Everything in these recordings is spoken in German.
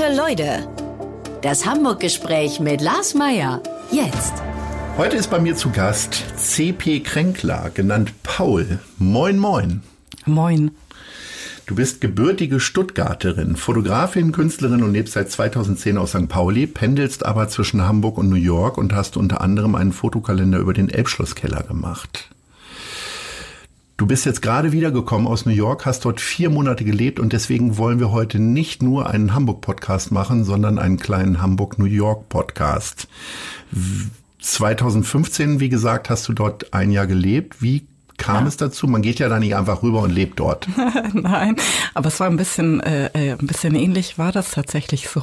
Gute Leute. Das Hamburg-Gespräch mit Lars Meier. Jetzt. Heute ist bei mir zu Gast CP Kränkler, genannt Paul. Moin, moin. Moin. Du bist gebürtige Stuttgarterin, Fotografin, Künstlerin und lebst seit 2010 aus St. Pauli, pendelst aber zwischen Hamburg und New York und hast unter anderem einen Fotokalender über den Elbschlosskeller gemacht. Du bist jetzt gerade wiedergekommen aus New York, hast dort vier Monate gelebt und deswegen wollen wir heute nicht nur einen Hamburg-Podcast machen, sondern einen kleinen Hamburg-New York-Podcast. 2015, wie gesagt, hast du dort ein Jahr gelebt. Wie kam ja. es dazu? Man geht ja da nicht einfach rüber und lebt dort. Nein, aber es war ein bisschen, äh, äh, ein bisschen ähnlich war das tatsächlich so.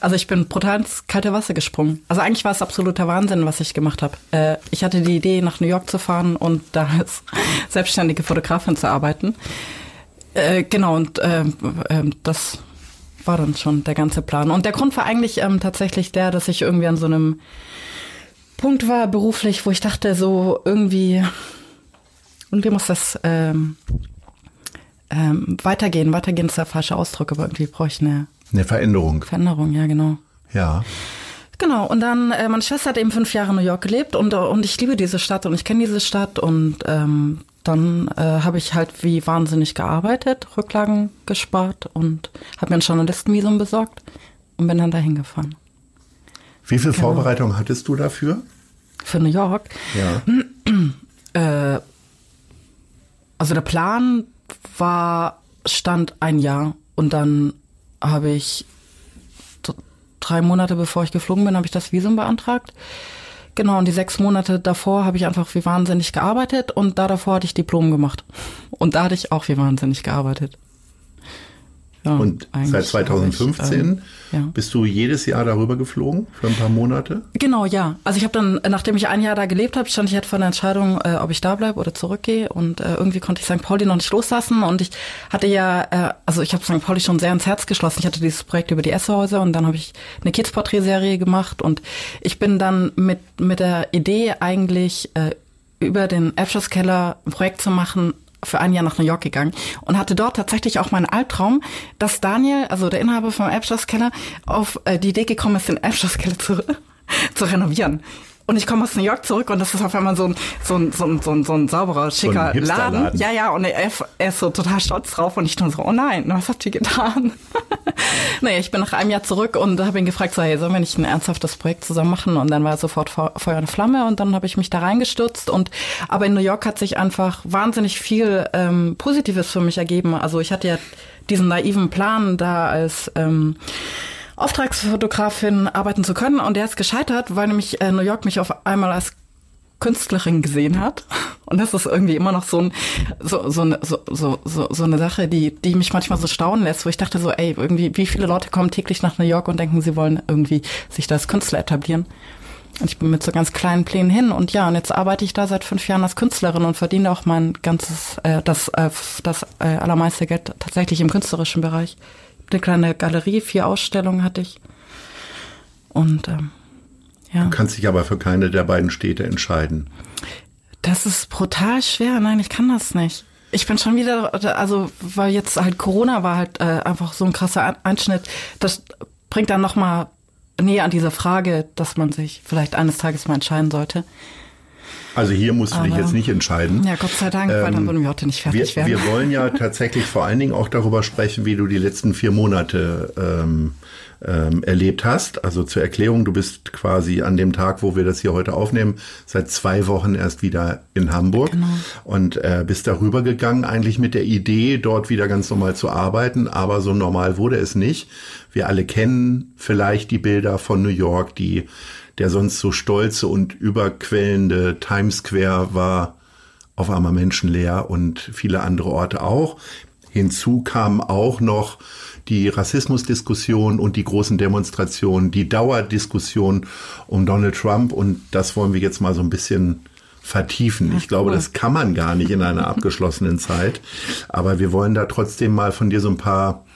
Also ich bin brutal ins kalte Wasser gesprungen. Also eigentlich war es absoluter Wahnsinn, was ich gemacht habe. Äh, ich hatte die Idee, nach New York zu fahren und da als selbstständige Fotografin zu arbeiten. Äh, genau, und äh, das war dann schon der ganze Plan. Und der Grund war eigentlich ähm, tatsächlich der, dass ich irgendwie an so einem Punkt war beruflich, wo ich dachte, so irgendwie, irgendwie muss das ähm, ähm, weitergehen. Weitergehen ist der falsche Ausdruck, aber irgendwie brauche ich eine eine Veränderung. Veränderung, ja, genau. Ja. Genau, und dann, äh, meine Schwester hat eben fünf Jahre in New York gelebt und, und ich liebe diese Stadt und ich kenne diese Stadt und ähm, dann äh, habe ich halt wie wahnsinnig gearbeitet, Rücklagen gespart und habe mir ein Journalistenvisum besorgt und bin dann dahin gefahren. Wie viel genau. Vorbereitung hattest du dafür? Für New York? Ja. äh, also der Plan war, stand ein Jahr und dann habe ich drei Monate bevor ich geflogen bin, habe ich das Visum beantragt. Genau, und die sechs Monate davor habe ich einfach wie wahnsinnig gearbeitet und da davor hatte ich Diplom gemacht. Und da hatte ich auch wie wahnsinnig gearbeitet. Ja, und seit 2015 ich, ähm, ja. bist du jedes Jahr darüber geflogen für ein paar Monate? Genau, ja. Also ich habe dann, nachdem ich ein Jahr da gelebt habe, stand ich halt vor der Entscheidung, äh, ob ich da bleibe oder zurückgehe. Und äh, irgendwie konnte ich St. Pauli noch nicht loslassen. Und ich hatte ja, äh, also ich habe St. Pauli schon sehr ins Herz geschlossen. Ich hatte dieses Projekt über die Esshäuser und dann habe ich eine Kids-Porträtserie gemacht. Und ich bin dann mit, mit der Idee eigentlich äh, über den Abschlusskeller ein Projekt zu machen, für ein Jahr nach New York gegangen und hatte dort tatsächlich auch meinen Albtraum, dass Daniel, also der Inhaber vom Elbschlosskeller, auf äh, die Idee gekommen ist, den Elbschlosskeller zu, zu renovieren. Und ich komme aus New York zurück und das ist auf einmal so ein, so ein, so ein, so ein, so ein sauberer, schicker so ein Laden. Ja, ja, und er, er, ist so total stolz drauf und ich nur so, oh nein, was habt ihr getan? naja, ich bin nach einem Jahr zurück und habe ihn gefragt, so, hey, sollen wir nicht ein ernsthaftes Projekt zusammen machen? Und dann war er sofort Feuer und Flamme und dann habe ich mich da reingestürzt und aber in New York hat sich einfach wahnsinnig viel ähm, Positives für mich ergeben. Also ich hatte ja diesen naiven Plan da als ähm, Auftragsfotografin arbeiten zu können. Und der ist gescheitert, weil nämlich äh, New York mich auf einmal als Künstlerin gesehen hat. Und das ist irgendwie immer noch so, ein, so, so, eine, so, so, so eine Sache, die, die mich manchmal so staunen lässt, wo ich dachte so, ey, irgendwie, wie viele Leute kommen täglich nach New York und denken, sie wollen irgendwie sich da als Künstler etablieren. Und ich bin mit so ganz kleinen Plänen hin und ja, und jetzt arbeite ich da seit fünf Jahren als Künstlerin und verdiene auch mein ganzes, äh, das, äh, das äh, allermeiste Geld tatsächlich im künstlerischen Bereich eine kleine Galerie, vier Ausstellungen hatte ich. Und ähm, ja. Du kannst dich aber für keine der beiden Städte entscheiden. Das ist brutal schwer. Nein, ich kann das nicht. Ich bin schon wieder, also weil jetzt halt Corona war halt äh, einfach so ein krasser Einschnitt. Das bringt dann noch mal näher an diese Frage, dass man sich vielleicht eines Tages mal entscheiden sollte. Also hier musst du dich jetzt nicht entscheiden. Ja, Gott sei Dank, ähm, weil dann ähm, würden wir heute nicht fertig wir, werden. Wir wollen ja tatsächlich vor allen Dingen auch darüber sprechen, wie du die letzten vier Monate ähm, ähm, erlebt hast. Also zur Erklärung, du bist quasi an dem Tag, wo wir das hier heute aufnehmen, seit zwei Wochen erst wieder in Hamburg genau. und äh, bist darüber gegangen, eigentlich mit der Idee, dort wieder ganz normal zu arbeiten, aber so normal wurde es nicht. Wir alle kennen vielleicht die Bilder von New York, die der sonst so stolze und überquellende Times Square war auf einmal menschenleer und viele andere Orte auch. Hinzu kam auch noch die Rassismusdiskussion und die großen Demonstrationen, die Dauerdiskussion um Donald Trump und das wollen wir jetzt mal so ein bisschen vertiefen. Ich glaube, das kann man gar nicht in einer abgeschlossenen Zeit, aber wir wollen da trotzdem mal von dir so ein paar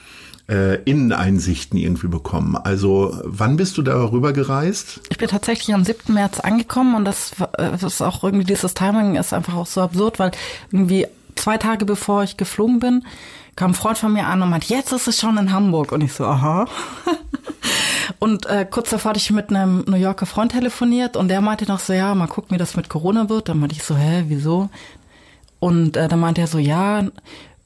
äh, Inneneinsichten irgendwie bekommen. Also wann bist du darüber gereist? Ich bin tatsächlich am 7. März angekommen und das, das ist auch irgendwie dieses Timing ist einfach auch so absurd, weil irgendwie zwei Tage bevor ich geflogen bin, kam ein Freund von mir an und meinte, jetzt ist es schon in Hamburg. Und ich so, aha. und äh, kurz davor hatte ich mit einem New Yorker Freund telefoniert und der meinte noch so, ja, mal gucken, wie das mit Corona wird. Dann meinte ich so, hä, wieso? Und äh, dann meinte er so, ja,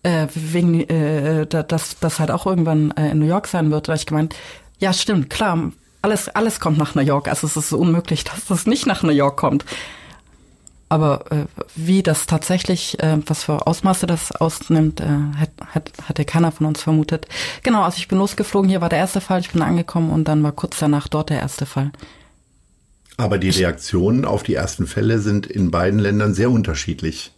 äh, wegen, äh, dass das halt auch irgendwann äh, in New York sein wird. Da ich gemeint, ja, stimmt, klar, alles, alles kommt nach New York. Also es ist unmöglich, dass das nicht nach New York kommt. Aber äh, wie das tatsächlich, äh, was für Ausmaße das ausnimmt, äh, hat, hat, hatte keiner von uns vermutet. Genau, also ich bin losgeflogen, hier war der erste Fall, ich bin angekommen und dann war kurz danach dort der erste Fall. Aber die Reaktionen auf die ersten Fälle sind in beiden Ländern sehr unterschiedlich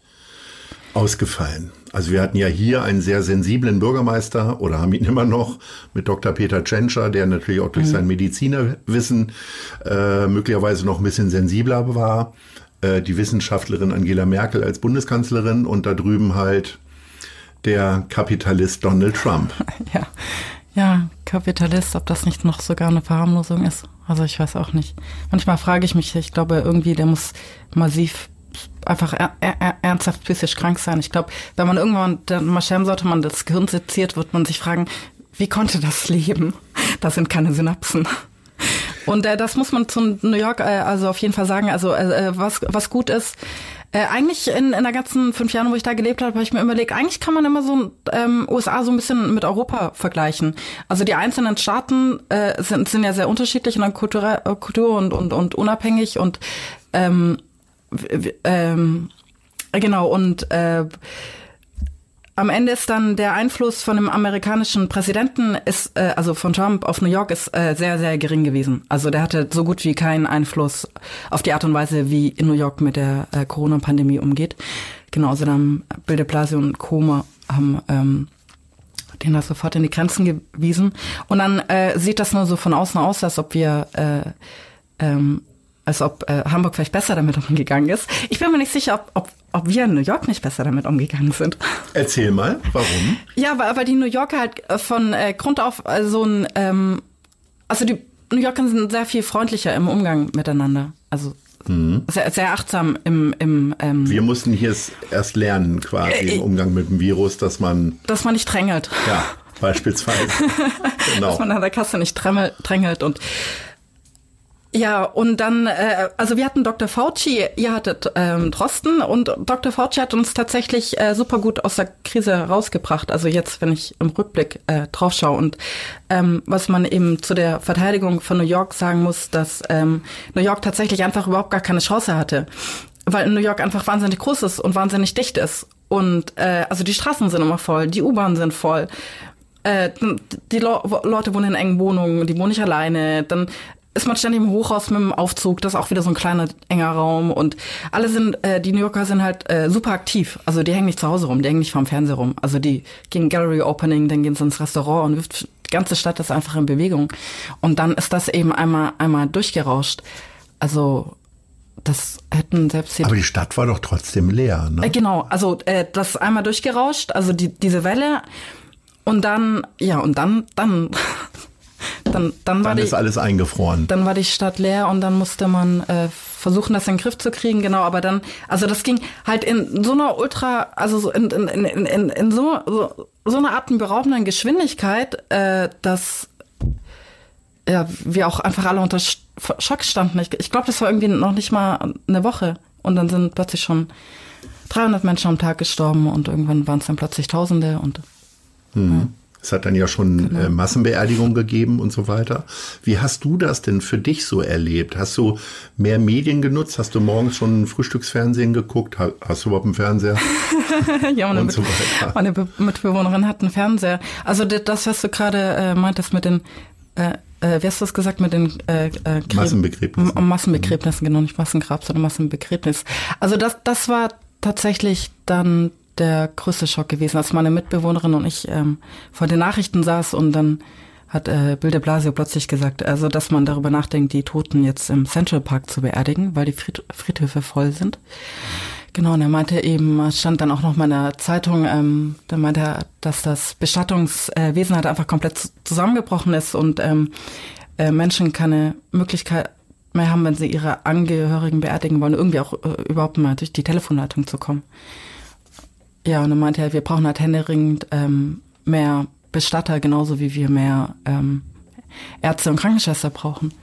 ausgefallen. Also wir hatten ja hier einen sehr sensiblen Bürgermeister oder haben ihn immer noch mit Dr. Peter Tschentscher, der natürlich auch durch mhm. sein Medizinerwissen äh, möglicherweise noch ein bisschen sensibler war. Äh, die Wissenschaftlerin Angela Merkel als Bundeskanzlerin und da drüben halt der Kapitalist Donald Trump. Ja, ja, Kapitalist, ob das nicht noch sogar eine Verharmlosung ist. Also ich weiß auch nicht. Manchmal frage ich mich, ich glaube irgendwie, der muss massiv einfach er, er, ernsthaft psychisch krank sein. Ich glaube, wenn man irgendwann dann mal schämen sollte, man das Gehirn seziert, wird man sich fragen, wie konnte das leben? Das sind keine Synapsen. Und äh, das muss man zu New York äh, also auf jeden Fall sagen. Also äh, äh, was was gut ist. Äh, eigentlich in, in der ganzen fünf Jahren, wo ich da gelebt habe, habe ich mir überlegt, eigentlich kann man immer so ähm, USA so ein bisschen mit Europa vergleichen. Also die einzelnen Staaten äh, sind, sind ja sehr unterschiedlich in der Kultur, Kultur und, und, und unabhängig und ähm, ähm, genau und äh, am Ende ist dann der Einfluss von dem amerikanischen Präsidenten ist, äh, also von Trump auf New York ist äh, sehr, sehr gering gewesen. Also der hatte so gut wie keinen Einfluss auf die Art und Weise, wie in New York mit der äh, Corona-Pandemie umgeht. Genau, also dann Bill de Blasio und Koma haben ähm, den da sofort in die Grenzen gewiesen. Und dann äh, sieht das nur so von außen aus, als ob wir äh, ähm, als ob äh, Hamburg vielleicht besser damit umgegangen ist. Ich bin mir nicht sicher, ob, ob, ob wir in New York nicht besser damit umgegangen sind. Erzähl mal, warum? Ja, weil, weil die New Yorker halt äh, von äh, Grund auf äh, so ein, ähm, also die New Yorker sind sehr viel freundlicher im Umgang miteinander. Also mhm. sehr, sehr achtsam im, im ähm, Wir mussten hier erst lernen, quasi äh, im Umgang mit dem Virus, dass man. Dass man nicht drängelt. Ja, beispielsweise. genau. Dass man an der Kasse nicht drängelt und ja, und dann, äh, also wir hatten Dr. Fauci, ihr hattet ähm, Drosten und Dr. Fauci hat uns tatsächlich äh, super gut aus der Krise rausgebracht. Also jetzt, wenn ich im Rückblick äh, drauf schaue und ähm, was man eben zu der Verteidigung von New York sagen muss, dass ähm, New York tatsächlich einfach überhaupt gar keine Chance hatte, weil New York einfach wahnsinnig groß ist und wahnsinnig dicht ist. Und äh, also die Straßen sind immer voll, die U-Bahnen sind voll. Äh, die Le Leute wohnen in engen Wohnungen, die wohnen nicht alleine. Dann ist man ständig im Hochhaus mit dem Aufzug, das ist auch wieder so ein kleiner, enger Raum und alle sind, äh, die New Yorker sind halt äh, super aktiv. Also die hängen nicht zu Hause rum, die hängen nicht vorm Fernseher rum. Also die gehen Gallery Opening, dann gehen sie ins Restaurant und die ganze Stadt ist einfach in Bewegung. Und dann ist das eben einmal, einmal durchgerauscht. Also das hätten selbst hier. Aber die Stadt war doch trotzdem leer, ne? Äh, genau, also äh, das einmal durchgerauscht, also die, diese Welle und dann, ja, und dann, dann dann, dann, war dann die, ist alles eingefroren. Dann war die Stadt leer und dann musste man äh, versuchen, das in den Griff zu kriegen. Genau, aber dann, also das ging halt in so einer ultra, also so in, in, in, in, in so, so, so einer atemberaubenden Geschwindigkeit, äh, dass ja, wir auch einfach alle unter Schock standen. Ich, ich glaube, das war irgendwie noch nicht mal eine Woche. Und dann sind plötzlich schon 300 Menschen am Tag gestorben und irgendwann waren es dann plötzlich Tausende und hm. ja. Es hat dann ja schon genau. äh, Massenbeerdigungen gegeben und so weiter. Wie hast du das denn für dich so erlebt? Hast du mehr Medien genutzt? Hast du morgens schon Frühstücksfernsehen geguckt? Hast du überhaupt einen Fernseher? ja, meine, und so weiter. meine Mitbewohnerin hat einen Fernseher. Also das, was du gerade äh, meintest mit den äh, äh, wie hast du das gesagt mit den äh, äh, Massenbegräbnissen? Massenbegräbnissen, genau, nicht Massengrab, sondern Massenbegräbnis. Also das, das war tatsächlich dann der größte Schock gewesen, als meine Mitbewohnerin und ich ähm, vor den Nachrichten saß und dann hat äh, Bill de Blasio plötzlich gesagt, also dass man darüber nachdenkt, die Toten jetzt im Central Park zu beerdigen, weil die Fried Friedhöfe voll sind. Genau, und er meinte eben, stand dann auch noch mal in der Zeitung, ähm, da meinte er, dass das Bestattungswesen halt einfach komplett zusammengebrochen ist und ähm, äh, Menschen keine Möglichkeit mehr haben, wenn sie ihre Angehörigen beerdigen wollen, irgendwie auch äh, überhaupt mal durch die Telefonleitung zu kommen. Ja, und dann meinte er, wir brauchen halt händeringend ähm, mehr Bestatter, genauso wie wir mehr ähm, Ärzte und Krankenschwester brauchen.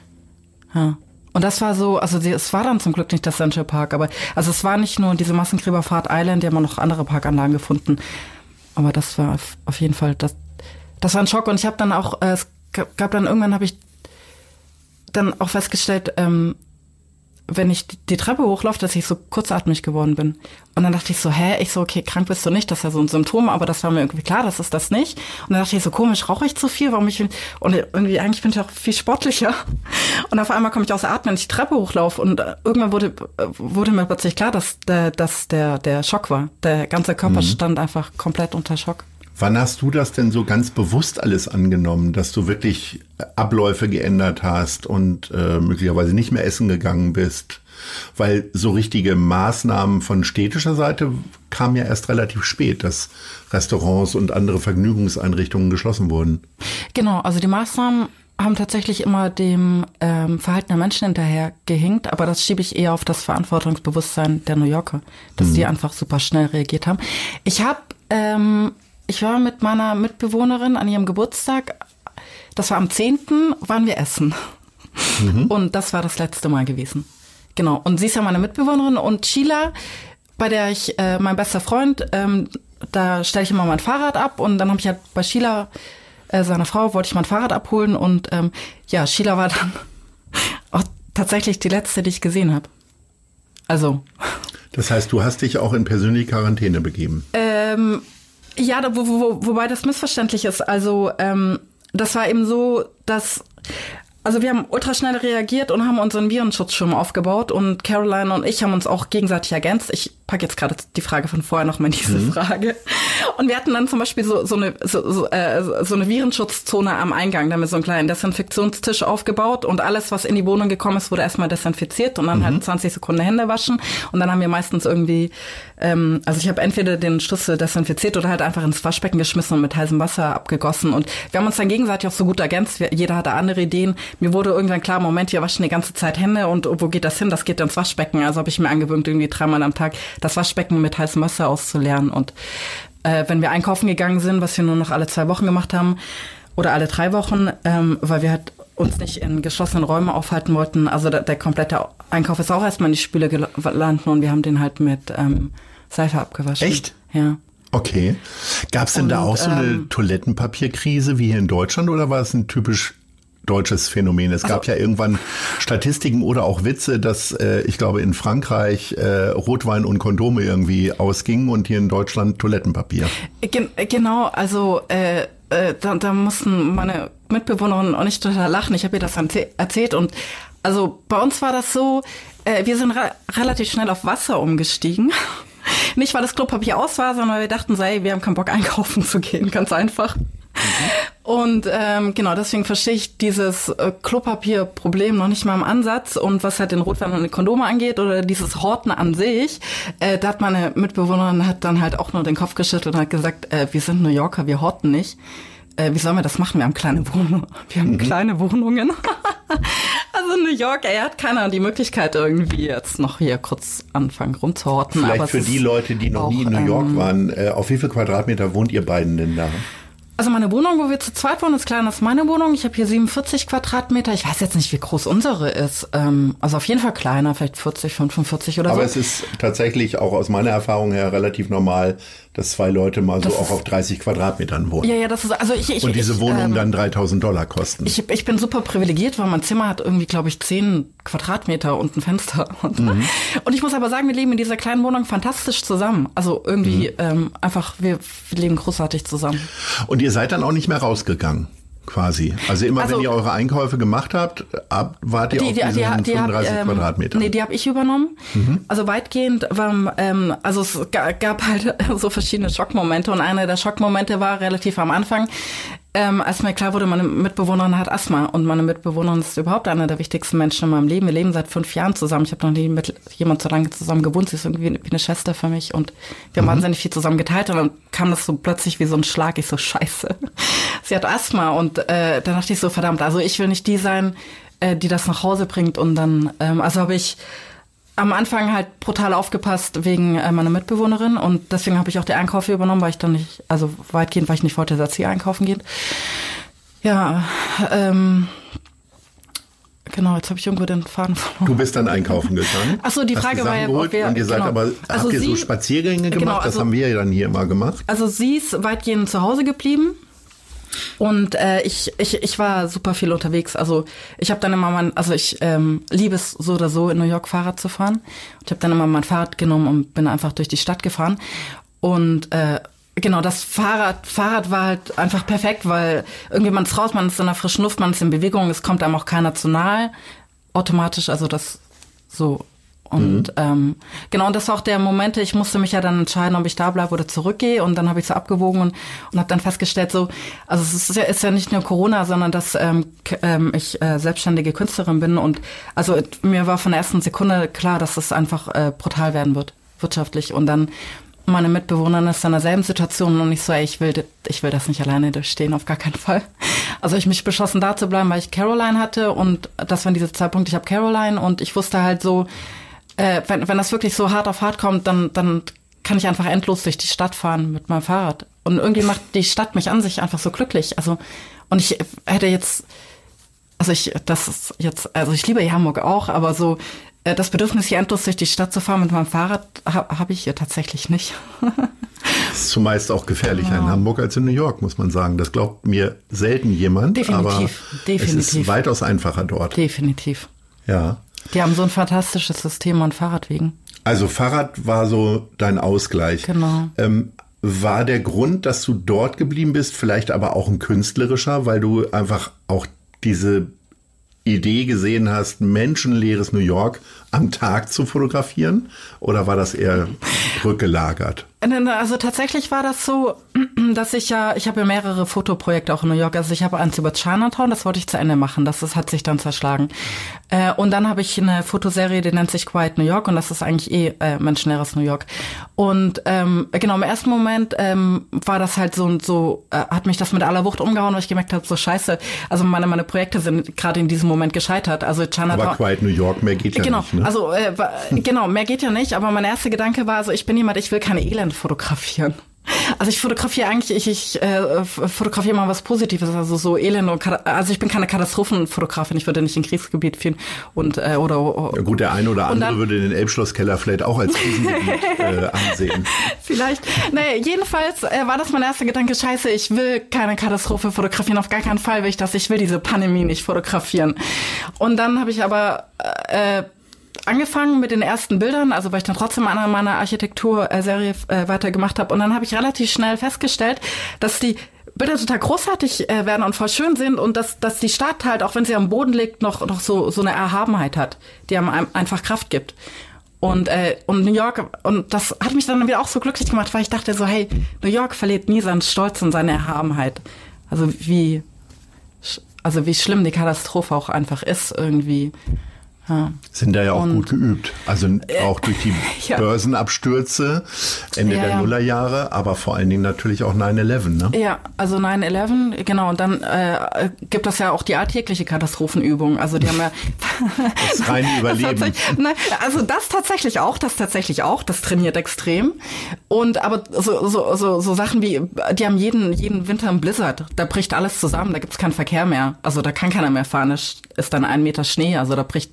Ja. Und das war so, also es war dann zum Glück nicht das Central Park, aber also es war nicht nur diese Massengräberfahrt Island, die haben auch noch andere Parkanlagen gefunden. Aber das war auf jeden Fall, das, das war ein Schock. Und ich habe dann auch, äh, es gab dann irgendwann habe ich dann auch festgestellt, ähm, wenn ich die Treppe hochlaufe, dass ich so kurzatmig geworden bin. Und dann dachte ich so, hä? Ich so, okay, krank bist du nicht, das ist ja so ein Symptom, aber das war mir irgendwie klar, das ist das nicht. Und dann dachte ich so, komisch, rauche ich zu viel? Warum ich und irgendwie eigentlich bin ich auch viel sportlicher. Und auf einmal komme ich aus der Atmen, wenn ich die Treppe hochlaufe und äh, irgendwann wurde wurde mir plötzlich klar, dass der dass der der Schock war. Der ganze Körper mhm. stand einfach komplett unter Schock. Wann hast du das denn so ganz bewusst alles angenommen, dass du wirklich Abläufe geändert hast und äh, möglicherweise nicht mehr essen gegangen bist? Weil so richtige Maßnahmen von städtischer Seite kamen ja erst relativ spät, dass Restaurants und andere Vergnügungseinrichtungen geschlossen wurden. Genau, also die Maßnahmen haben tatsächlich immer dem ähm, Verhalten der Menschen hinterher gehinkt, aber das schiebe ich eher auf das Verantwortungsbewusstsein der New Yorker, dass mhm. die einfach super schnell reagiert haben. Ich habe ähm, ich war mit meiner Mitbewohnerin an ihrem Geburtstag, das war am 10., waren wir essen. Mhm. Und das war das letzte Mal gewesen. Genau. Und sie ist ja meine Mitbewohnerin und Sheila, bei der ich, äh, mein bester Freund, ähm, da stelle ich immer mein Fahrrad ab und dann habe ich halt bei Sheila, äh, seiner Frau, wollte ich mein Fahrrad abholen und ähm, ja, Sheila war dann auch tatsächlich die letzte, die ich gesehen habe. Also. Das heißt, du hast dich auch in persönliche Quarantäne begeben? Ähm, ja, wo, wo, wobei das missverständlich ist. Also ähm, das war eben so, dass also wir haben ultraschnell reagiert und haben unseren Virenschutzschirm aufgebaut und Caroline und ich haben uns auch gegenseitig ergänzt. Ich packe jetzt gerade die Frage von vorher nochmal in diese mhm. Frage. Und wir hatten dann zum Beispiel so, so, eine, so, so, äh, so eine Virenschutzzone am Eingang. Da haben wir so einen kleinen Desinfektionstisch aufgebaut und alles, was in die Wohnung gekommen ist, wurde erstmal desinfiziert und dann mhm. halt 20 Sekunden Hände waschen. Und dann haben wir meistens irgendwie, ähm, also ich habe entweder den Schlüssel desinfiziert oder halt einfach ins Waschbecken geschmissen und mit heißem Wasser abgegossen. Und wir haben uns dann gegenseitig auch so gut ergänzt. Jeder hatte andere Ideen. Mir wurde irgendwann klar, Moment, wir waschen die ganze Zeit Hände und wo geht das hin? Das geht ins Waschbecken. Also habe ich mir angewöhnt, irgendwie dreimal am Tag das Waschbecken mit heißem Wasser auszuleeren. Und äh, wenn wir einkaufen gegangen sind, was wir nur noch alle zwei Wochen gemacht haben oder alle drei Wochen, ähm, weil wir halt uns nicht in geschlossenen Räumen aufhalten wollten. Also der, der komplette Einkauf ist auch erstmal in die Spüle gelandet und wir haben den halt mit ähm, Seife abgewaschen. Echt? Ja. Okay. Gab es denn und, da auch so eine ähm, Toilettenpapierkrise wie hier in Deutschland oder war es ein typisch deutsches Phänomen. Es gab also, ja irgendwann Statistiken oder auch Witze, dass äh, ich glaube in Frankreich äh, Rotwein und Kondome irgendwie ausgingen und hier in Deutschland Toilettenpapier. Gen genau, also äh, äh, da, da mussten meine Mitbewohnerinnen auch nicht total lachen. Ich habe ihr das erzählt und also bei uns war das so, äh, wir sind re relativ schnell auf Wasser umgestiegen. Nicht, weil das Klopapier aus war, sondern weil wir dachten, sei, wir haben keinen Bock einkaufen zu gehen, ganz einfach. Und ähm, genau, deswegen verstehe ich dieses äh, Klopapierproblem noch nicht mal im Ansatz. Und was halt den Rotwein und die Kondome angeht oder dieses Horten an sich, äh, da hat meine Mitbewohnerin hat dann halt auch nur den Kopf geschüttelt und hat gesagt, äh, wir sind New Yorker, wir horten nicht. Äh, wie sollen wir das machen? Wir haben kleine Wohnungen. Wir haben mhm. kleine Wohnungen. also New York, er hat keiner die Möglichkeit irgendwie jetzt noch hier kurz anfangen rumzuhorten. Vielleicht für die Leute, die noch auch, nie in New York ähm, waren, äh, auf wie viel Quadratmeter wohnt ihr beiden denn da? Also meine Wohnung, wo wir zu zweit wohnen, ist kleiner als meine Wohnung. Ich habe hier 47 Quadratmeter. Ich weiß jetzt nicht, wie groß unsere ist. Ähm, also auf jeden Fall kleiner, vielleicht 40, 45 oder Aber so. Aber es ist tatsächlich auch aus meiner Erfahrung her relativ normal, dass zwei Leute mal das so auch auf 30 Quadratmetern wohnen. Ja, ja, das ist also ich, ich und diese ich, Wohnungen ähm, dann 3000 Dollar kosten. Ich, ich bin super privilegiert, weil mein Zimmer hat irgendwie, glaube ich, 10 Quadratmeter und ein Fenster. Und, mhm. und ich muss aber sagen, wir leben in dieser kleinen Wohnung fantastisch zusammen. Also irgendwie mhm. ähm, einfach, wir, wir leben großartig zusammen. Und ihr seid dann auch nicht mehr rausgegangen? Quasi. Also immer also, wenn ihr eure Einkäufe gemacht habt, ab, wart ihr die, auf die, diesen die, 35 hab, ähm, Quadratmeter. Nee, die habe ich übernommen. Mhm. Also weitgehend war, ähm, also es gab halt so verschiedene Schockmomente und einer der Schockmomente war relativ am Anfang ähm, als mir klar wurde, meine Mitbewohnerin hat Asthma und meine Mitbewohnerin ist überhaupt einer der wichtigsten Menschen in meinem Leben. Wir leben seit fünf Jahren zusammen. Ich habe noch nie mit jemand so lange zusammen gewohnt. Sie ist irgendwie wie eine Schwester für mich und wir haben mhm. wahnsinnig viel zusammen geteilt und dann kam das so plötzlich wie so ein Schlag. Ich so, scheiße. Sie hat Asthma und äh, da dachte ich so, verdammt, also ich will nicht die sein, äh, die das nach Hause bringt und dann, ähm, also habe ich am Anfang halt brutal aufgepasst wegen äh, meiner Mitbewohnerin und deswegen habe ich auch die Einkäufe übernommen, weil ich dann nicht, also weitgehend, weil ich nicht wollte, dass sie einkaufen geht. Ja, ähm, Genau, jetzt habe ich irgendwo den Faden verloren. Du bist dann einkaufen gegangen. Ach so, die Frage war ja, ob wir, und ihr seid genau. aber Also habt ihr so sie- Spaziergänge gemacht? genau, das also- haben wir ja dann hier immer gemacht. Also sie ist weitgehend zu Hause geblieben. Und äh, ich, ich, ich war super viel unterwegs. Also ich habe dann immer mein, also ich ähm, liebe es so oder so in New York Fahrrad zu fahren. Ich habe dann immer mein Fahrrad genommen und bin einfach durch die Stadt gefahren. Und äh, genau, das Fahrrad, Fahrrad war halt einfach perfekt, weil irgendwie man ist raus, man ist in der frischen Luft, man ist in Bewegung, es kommt einem auch keiner zu nahe. Automatisch, also das so. Und ähm, genau, und das war auch der Moment, ich musste mich ja dann entscheiden, ob ich da bleibe oder zurückgehe. Und dann habe ich so abgewogen und, und habe dann festgestellt, so, also es ist ja, ist ja nicht nur Corona, sondern dass ähm, ähm, ich äh, selbstständige Künstlerin bin. Und also äh, mir war von der ersten Sekunde klar, dass es einfach äh, brutal werden wird, wirtschaftlich. Und dann meine Mitbewohnerin ist in derselben Situation und ich so, ey, ich will, ich will das nicht alleine durchstehen, auf gar keinen Fall. Also ich mich beschlossen, da zu bleiben, weil ich Caroline hatte und das war dieser Zeitpunkt, ich habe Caroline und ich wusste halt so, äh, wenn, wenn das wirklich so hart auf hart kommt, dann, dann kann ich einfach endlos durch die Stadt fahren mit meinem Fahrrad. Und irgendwie macht die Stadt mich an sich einfach so glücklich. Also, und ich hätte jetzt, also ich, das ist jetzt, also ich liebe Hamburg auch, aber so, äh, das Bedürfnis, hier endlos durch die Stadt zu fahren mit meinem Fahrrad, habe hab ich hier tatsächlich nicht. Das ist zumeist auch gefährlicher in Hamburg als in New York, muss man sagen. Das glaubt mir selten jemand. Definitiv, aber Es definitiv. ist weitaus einfacher dort. Definitiv. Ja. Die haben so ein fantastisches System an Fahrradwegen. Also Fahrrad war so dein Ausgleich. Genau. Ähm, war der Grund, dass du dort geblieben bist, vielleicht aber auch ein künstlerischer, weil du einfach auch diese Idee gesehen hast, menschenleeres New York am Tag zu fotografieren? Oder war das eher rückgelagert? Also tatsächlich war das so, dass ich ja, ich habe ja mehrere Fotoprojekte auch in New York. Also ich habe eins über Chinatown, das wollte ich zu Ende machen. Das ist, hat sich dann zerschlagen. Äh, und dann habe ich eine Fotoserie, die nennt sich Quiet New York und das ist eigentlich eh äh, menschenleeres New York. Und ähm, genau im ersten Moment ähm, war das halt so so, äh, hat mich das mit aller Wucht umgehauen, weil ich gemerkt habe, so scheiße. Also meine meine Projekte sind gerade in diesem Moment gescheitert. Also Chinatown. Aber Quiet New York, mehr geht ja genau, nicht. Ne? also äh, genau, mehr geht ja nicht, aber mein erster Gedanke war, also ich bin jemand, ich will keine Elend fotografieren. Also ich fotografiere eigentlich, ich, ich äh, fotografiere mal was Positives, also so Elend und Kata- also ich bin keine Katastrophenfotografin, ich würde nicht in Kriegsgebiet filmen und äh, oder ja gut, der eine oder andere dann- würde den Elbschlosskeller vielleicht auch als Krisengebiet äh, ansehen. Vielleicht. Naja, jedenfalls äh, war das mein erster Gedanke, scheiße, ich will keine Katastrophe fotografieren, auf gar keinen Fall will ich das, ich will diese Pandemie nicht fotografieren. Und dann habe ich aber äh, angefangen mit den ersten Bildern, also weil ich dann trotzdem an meiner Architekturserie äh, weitergemacht habe. Und dann habe ich relativ schnell festgestellt, dass die Bilder total großartig äh, werden und voll schön sind und dass, dass die Stadt halt, auch wenn sie am Boden liegt, noch, noch so, so eine Erhabenheit hat, die einem ein- einfach Kraft gibt. Und, äh, und New York, und das hat mich dann wieder auch so glücklich gemacht, weil ich dachte so, hey, New York verliert nie seinen Stolz und seine Erhabenheit. Also wie, also wie schlimm die Katastrophe auch einfach ist irgendwie. Ja. Sind da ja auch Und- gut geübt. Also auch durch die Ja. Börsenabstürze Ende Ja, der ja. Nullerjahre, aber vor allen Dingen natürlich auch 9-11. Ne? Ja, also 9-11, genau, und dann äh, gibt es ja auch die alltägliche Katastrophenübung. Also die haben ja Das reine Überleben. Tatsächlich- Nein, also das tatsächlich auch, das tatsächlich auch, das trainiert extrem. Und aber so, so, so, so Sachen wie, die haben jeden, jeden Winter einen Blizzard, da bricht alles zusammen, da gibt's keinen Verkehr mehr. Also da kann keiner mehr fahren, es ist dann ein Meter Schnee, also da bricht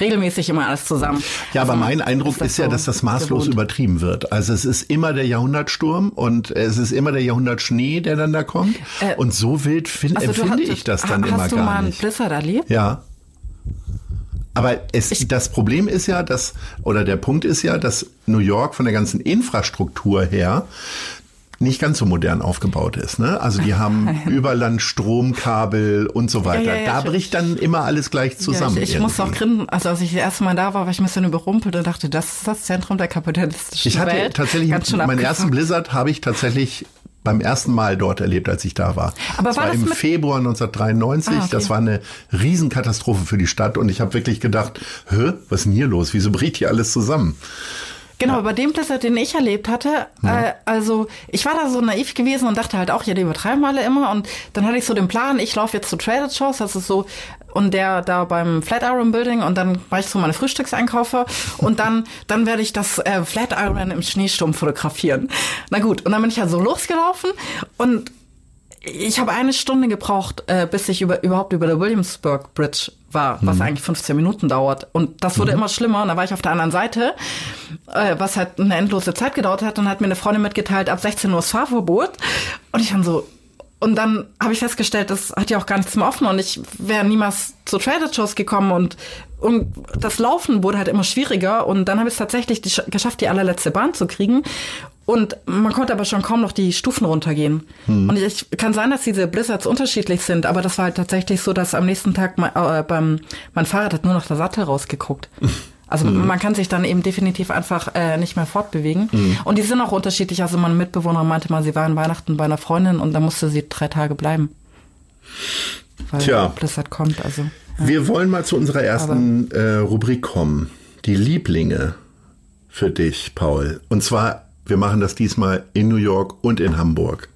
regelmäßig immer alles zusammen. Ja, aber Also, mein Eindruck ist, ja, so dass das maßlos gewohnt. übertrieben wird. Also es ist immer der Jahrhundertsturm und es ist immer der Jahrhundertschnee, der dann da kommt. Äh, und so wild find, Also du empfinde hast- ich das dann hast immer du gar mal einen nicht. Blizzard erlebt? Ja. Aber es, das Problem ist ja, dass, oder der Punkt ist ja, dass New York von der ganzen Infrastruktur her nicht ganz so modern aufgebaut ist. Ne? Also die haben Überland Stromkabel und so weiter. Ja, ja, ja, da ich- bricht dann immer alles gleich zusammen. Ich, ich muss auch grinsen. Also als ich das erste Mal da war, war ich ein bisschen überrumpelt und dachte, das ist das Zentrum der kapitalistischen Ich hatte Welt. tatsächlich Ganz schön meinen ersten Blizzard habe ich tatsächlich beim ersten Mal dort erlebt, als ich da war. Aber das war war das im Februar 1993. Ah, okay. Das war eine Riesenkatastrophe für die Stadt und ich habe wirklich gedacht, Hä, was ist denn hier los? Wieso bricht hier alles zusammen? Genau, bei dem Blizzard, den ich erlebt hatte, äh, also ich war da so naiv gewesen und dachte halt auch, ja, die übertreiben alle immer. Und dann hatte ich so den Plan, ich laufe jetzt zu Traded Shows, das ist so, und der da beim Flatiron Building und dann mache ich so meine Frühstückseinkaufe und dann, dann werde ich das äh, Flatiron im Schneesturm fotografieren. Na gut, und dann bin ich ja so losgelaufen und ich habe eine Stunde gebraucht, äh, bis ich über, überhaupt über der Williamsburg Bridge war, was eigentlich 15 Minuten dauert. Und das wurde immer schlimmer. Und da war ich auf der anderen Seite, äh, was halt eine endlose Zeit gedauert hat. Und hat mir eine Freundin mitgeteilt, ab 16 Uhr ist Fahrverbot. Und ich dann so, und dann habe ich festgestellt, das hat ja auch gar nichts mehr offen und ich wäre niemals zu Trader Shows gekommen und, und das Laufen wurde halt immer schwieriger und dann habe ich es tatsächlich die, geschafft, die allerletzte Bahn zu kriegen und man konnte aber schon kaum noch die Stufen runtergehen. Und ich kann sein, dass diese Blizzards unterschiedlich sind, aber das war halt tatsächlich so, dass am nächsten Tag mein, äh, beim, mein Fahrrad hat nur noch der Sattel rausgeguckt. Also man kann sich dann eben definitiv einfach äh, nicht mehr fortbewegen. Und die sind auch unterschiedlich. Also meine Mitbewohnerin meinte mal, sie war an Weihnachten bei einer Freundin und da musste sie drei Tage bleiben. Weil Tja. Blizzard kommt. Also Wir wollen mal zu unserer ersten äh, Rubrik kommen. Die Lieblinge für dich, Paul. Und zwar, wir machen das diesmal in New York und in Hamburg.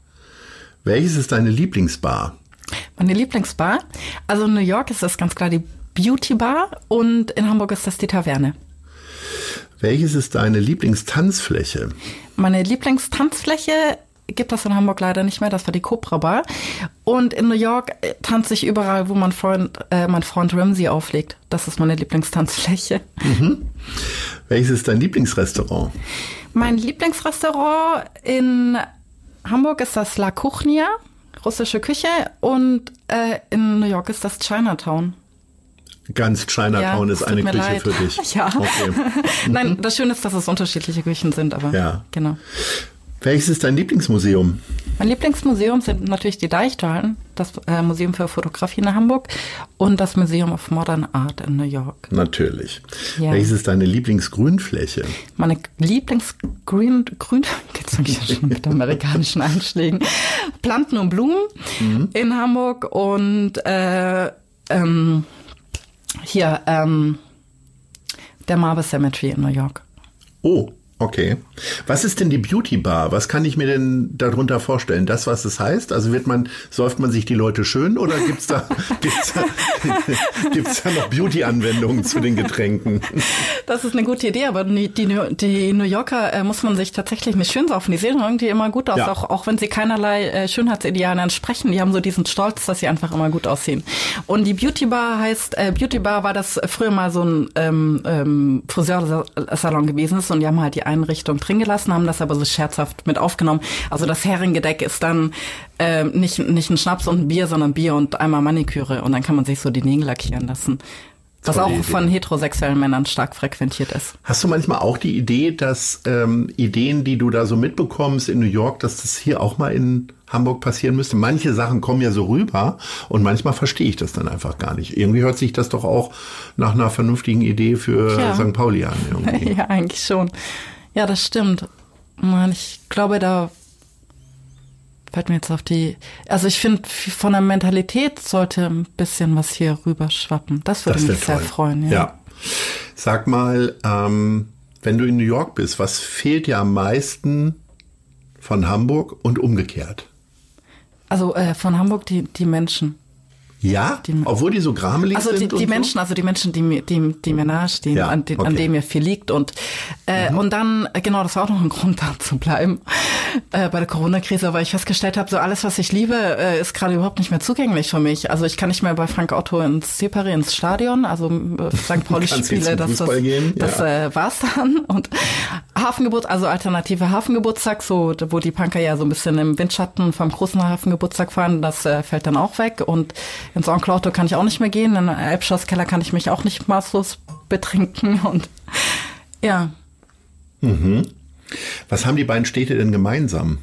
Welches ist deine Lieblingsbar? meine Lieblingsbar. Also in New York ist das ganz klar die Beauty Bar und in Hamburg ist das die Taverne. Welches ist deine Lieblingstanzfläche? Meine Lieblingstanzfläche gibt es in Hamburg leider nicht mehr, das war die Cobra Bar. Und in New York äh, tanze ich überall, wo mein Freund, äh, mein Freund Ramsey auflegt. Das ist meine Lieblingstanzfläche. Welches ist dein Lieblingsrestaurant? Mein Lieblingsrestaurant in Hamburg ist das La Kuchnia, russische Küche, und äh, in New York ist das Chinatown. Ganz Chinatown Ja, ist eine Küche leid. für dich. Ja. Okay. Nein, das Schöne ist, dass es unterschiedliche Küchen sind, aber Ja. genau. Welches ist dein Lieblingsmuseum? Mein Lieblingsmuseum sind natürlich die Deichtorhallen, das äh, Museum für Fotografie in Hamburg und das Museum of Modern Art in New York. Natürlich. Ja. Welches ist deine Lieblingsgrünfläche? Meine Lieblingsgrün, Grün, ich ja schon mit amerikanischen Einschlägen. Planten und Blumen in Hamburg und äh, ähm, hier ähm, der Marble Cemetery in New York. Oh, okay. Was ist denn die Beauty Bar? Was kann ich mir denn darunter vorstellen? Das, was es heißt? Also wird man, säuft man sich die Leute schön oder gibt's da, gibt's da, gibt's da noch Beauty-Anwendungen zu den Getränken? Das ist eine gute Idee, aber die, die, New- Yorker äh, muss man sich tatsächlich nicht schön saufen. Die sehen irgendwie immer gut aus, Ja. auch, auch wenn sie keinerlei äh, Schönheitsidealen entsprechen. Die haben so diesen Stolz, dass sie einfach immer gut aussehen. Und die Beauty Bar heißt, äh, Beauty Bar war das früher mal so ein ähm, ähm, Friseursalon gewesen ist und die haben halt die Einrichtung drin gelassen, haben das aber so scherzhaft mit aufgenommen. Also das Heringedeck ist dann äh, nicht, nicht ein Schnaps und ein Bier, sondern Bier und einmal Maniküre und dann kann man sich so die Nägel lackieren lassen. Was Tolle auch Idee. von heterosexuellen Männern stark frequentiert ist. Hast du manchmal auch die Idee, dass ähm, Ideen, die du da so mitbekommst in New York, dass das hier auch mal in Hamburg passieren müsste? Manche Sachen kommen ja so rüber und manchmal verstehe ich das dann einfach gar nicht. Irgendwie hört sich das doch auch nach einer vernünftigen Idee für Ja. St. Pauli an. Irgendwie. Ja, eigentlich schon. Ja, das stimmt. Man, ich glaube, da fällt mir jetzt auf die. Also ich finde, von der Mentalität sollte ein bisschen was hier rüber schwappen. Das würde Das mich sehr toll. freuen. Ja. Ja. Sag mal, ähm, wenn du in New York bist, was fehlt dir am meisten von Hamburg und umgekehrt? Also äh, von Hamburg die, die Menschen. Ja, obwohl die so gramelig Also die, sind. die und Menschen, also die Menschen, die mir, die, die mir nahestehen, Ja, an, den, an okay. Mhm. denen mir viel liegt. Und, äh, und dann, genau, das war auch noch ein Grund, da zu bleiben äh, bei der Corona-Krise, weil ich festgestellt habe, so alles, was ich liebe, äh, ist gerade überhaupt nicht mehr zugänglich für mich. Also ich kann nicht mehr bei Frank Otto ins Separé ins Stadion, also äh, St. Pauli Spiele, das, das, gehen, das ja. äh, war's dann. Und Hafengeburt, also alternative Hafengeburtstag, so wo die Punker ja so ein bisschen im Windschatten vom großen Hafengeburtstag fahren, das äh, fällt dann auch weg. Und ins Onkel Otto kann ich auch nicht mehr gehen. In den Elbschlosskeller kann ich mich auch nicht maßlos betrinken. Und ja, Was haben die beiden Städte denn gemeinsam?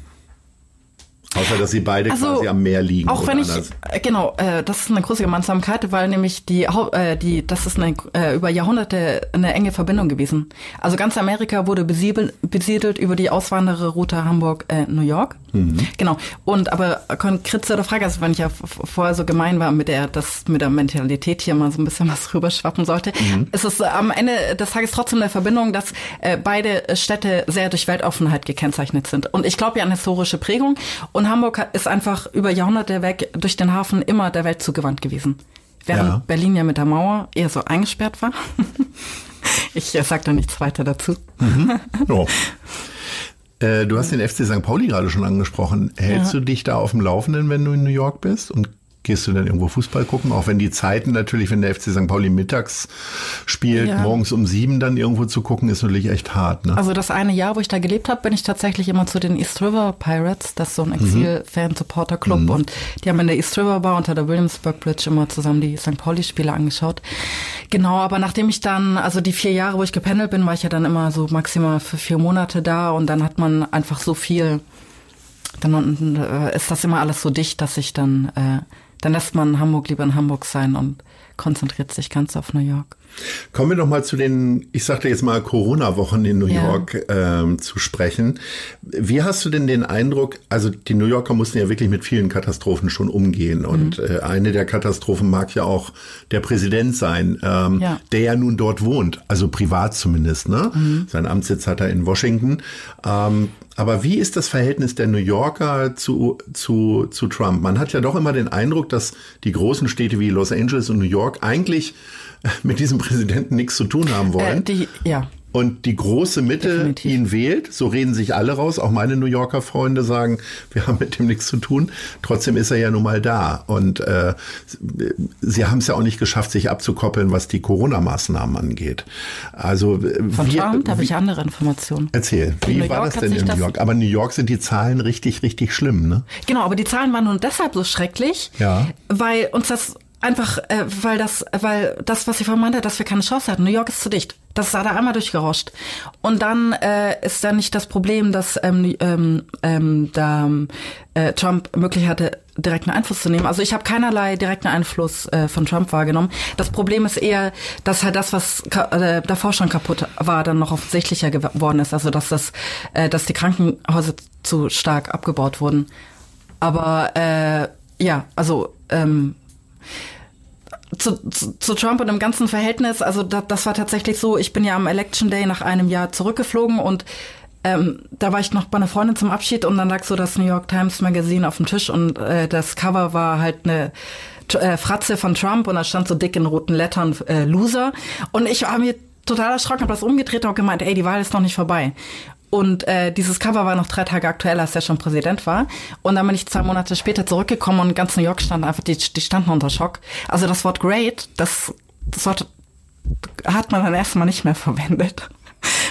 Außer, dass sie beide quasi am Meer liegen. Also, Auch wenn ich, anders. äh, genau, äh, das ist eine große Gemeinsamkeit, weil nämlich die, äh, die, das ist eine, äh, über Jahrhunderte eine enge Verbindung gewesen. Also ganz Amerika wurde besiedelt, besiedelt über die Auswandererroute Hamburg-New York. Mhm. Genau. Und aber konkret zu der Frage, also wenn ich ja vorher so gemein war mit der, das mit der Mentalität hier mal so ein bisschen was rüberschwappen sollte, Mhm. ist es äh, am Ende des Tages trotzdem eine Verbindung, dass äh, beide Städte sehr durch Weltoffenheit gekennzeichnet sind. Und ich glaube ja an historische Prägung. Und Hamburg hat- ist einfach über Jahrhunderte weg durch den Hafen immer der Welt zugewandt gewesen. während Ja. Berlin ja mit der Mauer eher so eingesperrt war. ich äh, sag da nichts weiter dazu. Ja. Äh, du hast den FC St. Pauli gerade schon angesprochen. Hältst Ja. du dich da auf dem Laufenden, wenn du in New York bist? Und gehst du dann irgendwo Fußball gucken? Auch wenn die Zeiten natürlich, wenn der FC St. Pauli mittags spielt, Ja. morgens um sieben dann irgendwo zu gucken, ist natürlich echt hart. Ne? Also das eine Jahr, wo ich da gelebt habe, bin ich tatsächlich immer zu den East River Pirates. Das ist so ein Exil-Fan-Supporter-Club. Und die haben in der East River Bar unter der Williamsburg Bridge immer zusammen die St. Pauli-Spiele angeschaut. Genau, aber nachdem ich dann, also die vier Jahre, wo ich gependelt bin, war ich ja dann immer so maximal für vier Monate da. Und dann hat man einfach so viel, dann äh, ist das immer alles so dicht, dass ich dann, äh, dann lässt man Hamburg lieber in Hamburg sein und konzentriert sich ganz auf New York. Kommen wir noch mal zu den, ich sagte jetzt mal Corona-Wochen in New Ja. York ähm, zu sprechen. Wie hast du denn den Eindruck, also die New Yorker mussten ja wirklich mit vielen Katastrophen schon umgehen und äh, eine der Katastrophen mag ja auch der Präsident sein, ähm, Ja. der ja nun dort wohnt, also privat zumindest. Ne? Sein Amtssitz hat er in Washington. Ähm, aber wie ist das Verhältnis der New Yorker zu, zu, zu Trump? Man hat ja doch immer den Eindruck, dass die großen Städte wie Los Angeles und New York eigentlich mit diesem Präsidenten nichts zu tun haben wollen. Äh, die, ja. Und die große Mitte Definitiv. ihn wählt, so reden sich alle raus. Auch meine New Yorker Freunde sagen, wir haben mit dem nichts zu tun. Trotzdem ist er ja nun mal da. Und äh, sie haben es ja auch nicht geschafft, sich abzukoppeln, was die Corona-Maßnahmen angeht. Also äh, Von wie- Trump habe ich andere Informationen. Erzähl, wie war York das denn in New York? Aber in New York sind die Zahlen richtig, richtig schlimm, ne? Genau, aber die Zahlen waren nun deshalb so schrecklich, Ja. weil uns das einfach, äh, weil das, weil das, was ich vorhin meinte, dass wir keine Chance hatten. New York ist zu dicht. Das ist da einmal durchgerauscht. Und dann äh, ist dann nicht das Problem, dass ähm, ähm, ähm, da äh, Trump möglich hatte, direkten Einfluss zu nehmen. Also ich habe keinerlei direkten Einfluss äh, von Trump wahrgenommen. Das Problem ist eher, dass halt das, was äh, davor schon kaputt war, dann noch offensichtlicher geworden ist. Also dass das, äh, dass die Krankenhäuser zu stark abgebaut wurden. Aber äh, ja, also ähm, zu, zu, zu Trump und dem ganzen Verhältnis, also da, das war tatsächlich so, ich bin ja am Election Day nach einem Jahr zurückgeflogen und ähm, da war ich noch bei einer Freundin zum Abschied und dann lag so das New York Times Magazine auf dem Tisch und äh, das Cover war halt eine äh, Fratze von Trump und da stand so dick in roten Lettern äh, Loser und ich war mir total erschrocken, habe das umgedreht und gemeint, ey, die Wahl ist noch nicht vorbei. Und äh, dieses Cover war noch drei Tage aktueller, als er schon Präsident war. Und dann bin ich zwei Monate später zurückgekommen und ganz New York stand einfach, die, die standen unter Schock. Also das Wort great, das, das Wort hat man dann erstmal nicht mehr verwendet.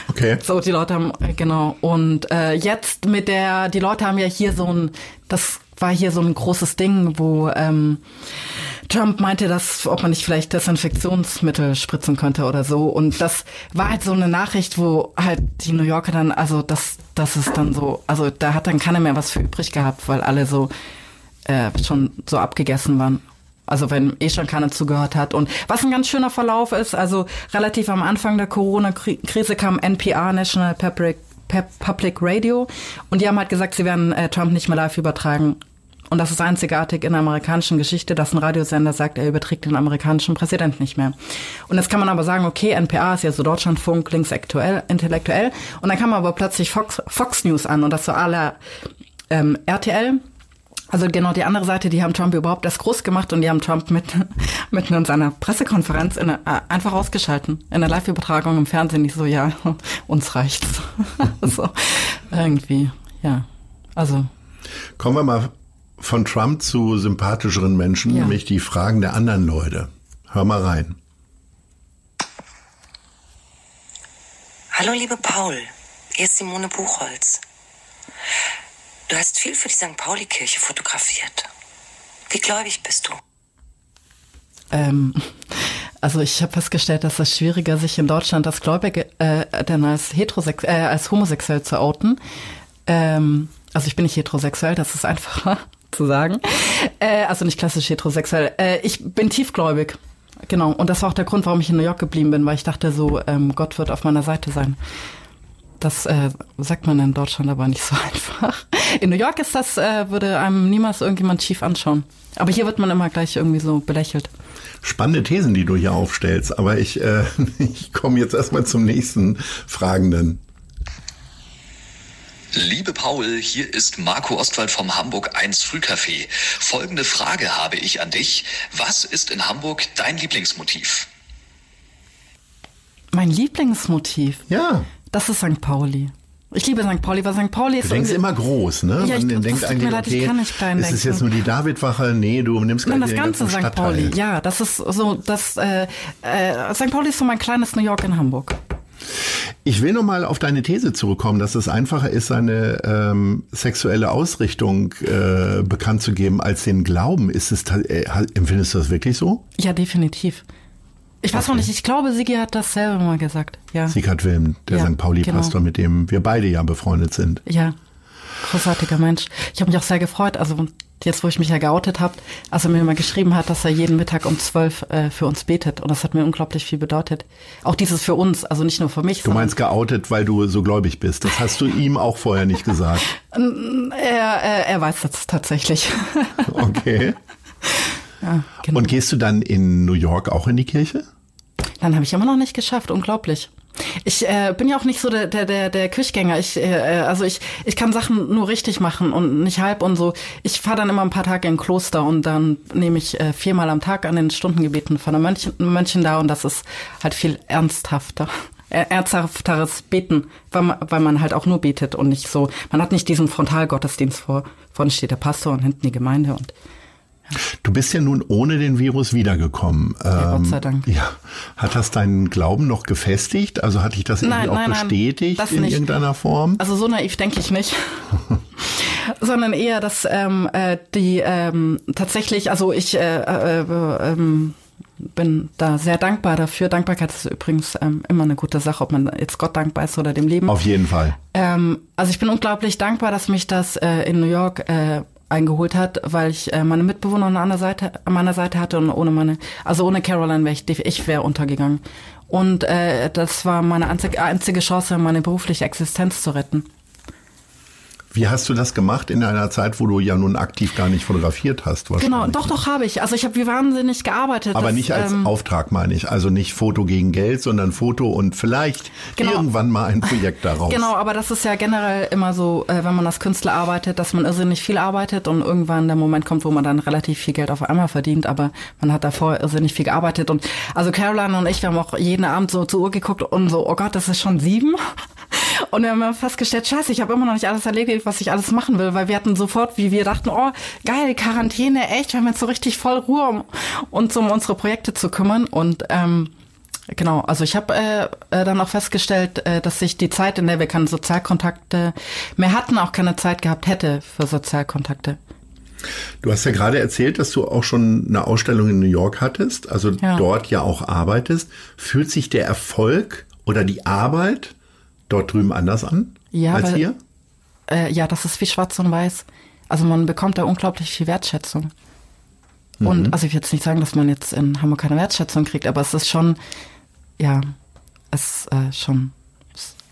Okay. So, die Leute haben, äh, genau. Und äh, jetzt mit der, die Leute haben ja hier so ein, das war hier so ein großes Ding, wo ähm, Trump meinte, dass, ob man nicht vielleicht Desinfektionsmittel spritzen könnte oder so. Und das war halt so eine Nachricht, wo halt die New Yorker dann, also das, das ist dann so, also da hat dann keiner mehr was für übrig gehabt, weil alle so äh, schon so abgegessen waren. Also wenn eh schon keiner zugehört hat. Und was ein ganz schöner Verlauf ist, also relativ am Anfang der Corona-Krise kam NPR, National Public, Public Radio, und die haben halt gesagt, sie werden äh, Trump nicht mehr live übertragen. Und das ist einzigartig in der amerikanischen Geschichte, dass ein Radiosender sagt, er überträgt den amerikanischen Präsident nicht mehr. Und jetzt kann man aber sagen, okay, NPR ist ja so Deutschlandfunk, linksaktuell, intellektuell. Und dann kam aber plötzlich Fox, Fox News an und das war alle ähm, RTL. Also genau die andere Seite, die haben Trump überhaupt erst groß gemacht und die haben Trump mit, mitten in seiner Pressekonferenz in, äh, einfach ausgeschalten. In der Live-Übertragung im Fernsehen nicht so, ja, uns reicht's. so, irgendwie, ja. Also, Kommen wir mal von Trump zu sympathischeren Menschen, Ja. nämlich die Fragen der anderen Leute. Hör mal rein. Hallo, liebe Paul. Hier ist Simone Buchholz. Du hast viel für die St. Pauli-Kirche fotografiert. Wie gläubig bist du? ähm, also ich habe festgestellt, dass es schwieriger, sich in Deutschland als Gläubige äh, denn als heterosex äh, als homosexuell zu outen. Ähm, also ich bin nicht heterosexuell, das ist einfacher zu sagen. Äh, also nicht klassisch heterosexuell. Äh, ich bin tiefgläubig. Genau. Und das war auch der Grund, warum ich in New York geblieben bin, weil ich dachte so, ähm, Gott wird auf meiner Seite sein. Das äh, sagt man in Deutschland aber nicht so einfach. In New York ist das, äh, würde einem niemals irgendjemand schief anschauen. Aber hier wird man immer gleich irgendwie so belächelt. Spannende Thesen, die du hier aufstellst, aber ich, äh, ich komme jetzt erstmal zum nächsten Fragenden. Liebe Paul, hier ist Marco Ostwald vom Hamburg 1 Frühcafé. Folgende Frage habe ich an dich. Was ist in Hamburg dein Lieblingsmotiv? Mein Lieblingsmotiv? Ja. Das ist St. Pauli. Ich liebe St. Pauli, weil St. Pauli ist. Du denkst immer groß, ne? Ja, ich, Man das denkt tut eigentlich, mir leid, ich okay, kann nicht klein ist es denken. jetzt nur die Davidwache? Nee, du nimmst gleich Nein, das ganze St. Stadtteil. Pauli. Ja, das ist so, das äh, äh, St. Pauli ist so mein kleines New York in Hamburg. Ich will noch mal auf deine These zurückkommen, dass es einfacher ist, seine ähm, sexuelle Ausrichtung äh, bekannt zu geben als den Glauben. Ist es, äh, empfindest du das wirklich so? Ja, definitiv. Ich weiß noch nicht, ich glaube, Sigi hat das selber mal gesagt. Ja. Sieghard Wilm, der Ja, St. Pauli-Pastor, genau. mit dem wir beide ja befreundet sind. Ja, großartiger Mensch. Ich habe mich auch sehr gefreut, also jetzt, wo ich mich ja geoutet habe, als er mir mal geschrieben hat, dass er jeden Mittag um zwölf äh, für uns betet. Und das hat mir unglaublich viel bedeutet. Auch dieses für uns, also nicht nur für mich, Du meinst geoutet, weil du so gläubig bist. Das hast du ihm auch vorher nicht gesagt. er, er, er weiß das tatsächlich. Okay. ja, genau. Und gehst du dann in New York auch in die Kirche? Dann habe ich immer noch nicht geschafft, unglaublich. Ich äh, bin ja auch nicht so der der der, der Kirchgänger. Ich äh, also ich ich kann Sachen nur richtig machen und nicht halb und so. Ich fahre dann immer ein paar Tage in Kloster und dann nehme ich äh, viermal am Tag an den Stundengebeten von der Mönchen, Mönchen da und das ist halt viel ernsthafter. äh, Ernsthafteres Beten, weil man, weil man halt auch nur betet und nicht so, man hat nicht diesen Frontalgottesdienst vor, vorne steht der Pastor und hinten die Gemeinde und Du bist ja nun ohne den Virus wiedergekommen. Ja, Gott Ähm, sei Dank. Ja. Hat das deinen Glauben noch gefestigt? Also hat dich das irgendwie Nein, auch nein, nein, bestätigt das in nicht. irgendeiner Form? Also so naiv denke ich nicht. Sondern eher, dass ähm, äh, die ähm, tatsächlich, also ich äh, äh, ähm, bin da sehr dankbar dafür. Dankbarkeit ist übrigens ähm, immer eine gute Sache, ob man jetzt Gott dankbar ist oder dem Leben. Auf jeden Fall. Ähm, also ich bin unglaublich dankbar, dass mich das äh, in New York äh, eingeholt hat, weil ich äh, meine Mitbewohner an einer Seite, an meiner Seite hatte und ohne meine, also ohne Caroline wäre ich, ich wäre untergegangen. Und äh, das war meine einzige Chance, meine berufliche Existenz zu retten. Wie hast du das gemacht in einer Zeit, wo du ja nun aktiv gar nicht fotografiert hast? Genau, doch, doch habe ich. Also ich habe wie wahnsinnig gearbeitet. Aber Das, nicht als ähm, Auftrag, meine ich. Also nicht Foto gegen Geld, sondern Foto und vielleicht Genau. irgendwann mal ein Projekt daraus. Genau, aber das ist ja generell immer so, äh, wenn man als Künstler arbeitet, dass man irrsinnig viel arbeitet und irgendwann der Moment kommt, wo man dann relativ viel Geld auf einmal verdient, aber man hat davor irrsinnig viel gearbeitet und also Caroline und ich, wir haben auch jeden Abend so zur Uhr geguckt und so, oh Gott, das ist schon sieben. Und wir haben dann festgestellt, scheiße, ich habe immer noch nicht alles erledigt, was ich alles machen will, weil wir hatten sofort, wie wir dachten, oh, geil, Quarantäne, echt, wir haben jetzt so richtig voll Ruhe, um uns um unsere Projekte zu kümmern und ähm, Genau, also ich habe äh, äh, dann auch festgestellt, äh, dass ich die Zeit, in der wir keine Sozialkontakte mehr hatten, auch keine Zeit gehabt hätte für Sozialkontakte. Du hast ja gerade erzählt, dass du auch schon eine Ausstellung in New York hattest, also Ja. dort ja auch arbeitest. Fühlt sich der Erfolg oder die Arbeit dort drüben anders an Ja, als weil- hier? Äh, ja, das ist wie schwarz und weiß. Also man bekommt da unglaublich viel Wertschätzung. Mhm. Und also ich will jetzt nicht sagen, dass man jetzt in Hamburg keine Wertschätzung kriegt, aber es ist schon, ja, es ist äh, schon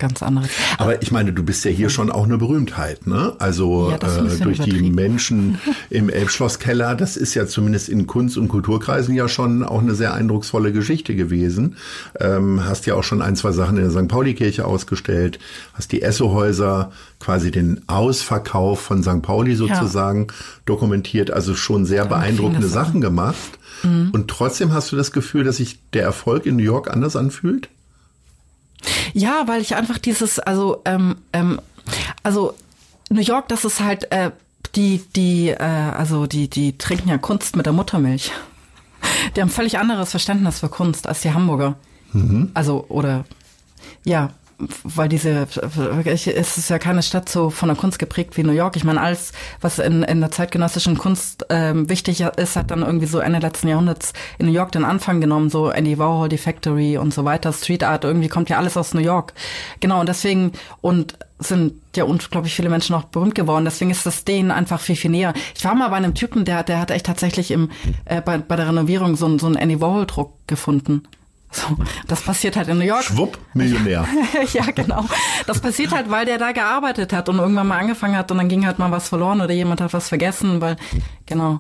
ganz anderes. Aber ich meine, du bist ja hier schon auch eine Berühmtheit, ne? Also Ja, äh, durch die. Menschen im Elbschlosskeller, das ist ja zumindest in Kunst- und Kulturkreisen ja schon auch eine sehr eindrucksvolle Geschichte gewesen. Ähm, hast ja auch schon ein, zwei Sachen in der St. Pauli-Kirche ausgestellt, hast die Essohäuser, quasi den Ausverkauf von St. Pauli sozusagen dokumentiert, also schon sehr beeindruckende an. Sachen gemacht. Mhm. Und trotzdem hast du das Gefühl, dass sich der Erfolg in New York anders anfühlt? Ja, weil ich einfach dieses, also, ähm, ähm, also New York, das ist halt äh, die, die, äh, also die, die trinken ja Kunst mit der Muttermilch. Die haben völlig anderes Verständnis für Kunst als die Hamburger. Also, oder ja, weil diese, es ist ja keine Stadt so von der Kunst geprägt wie New York. Ich meine, alles, was in, in der zeitgenössischen Kunst ähm, wichtig ist, hat dann irgendwie so Ende letzten Jahrhunderts in New York den Anfang genommen, so Andy Warhol, die Factory und so weiter, Street Art, irgendwie kommt ja alles aus New York. Genau, und deswegen, und sind ja unglaublich viele Menschen auch berühmt geworden. Deswegen ist das denen einfach viel, viel näher. Ich war mal bei einem Typen, der, der hat echt tatsächlich im, äh, bei, bei der Renovierung so, so einen Andy Warhol-Druck gefunden. So, das passiert halt in New York. Schwupp, Millionär. ja, genau. Das passiert halt, weil der da gearbeitet hat und irgendwann mal angefangen hat und dann ging halt mal was verloren oder jemand hat was vergessen, weil, genau.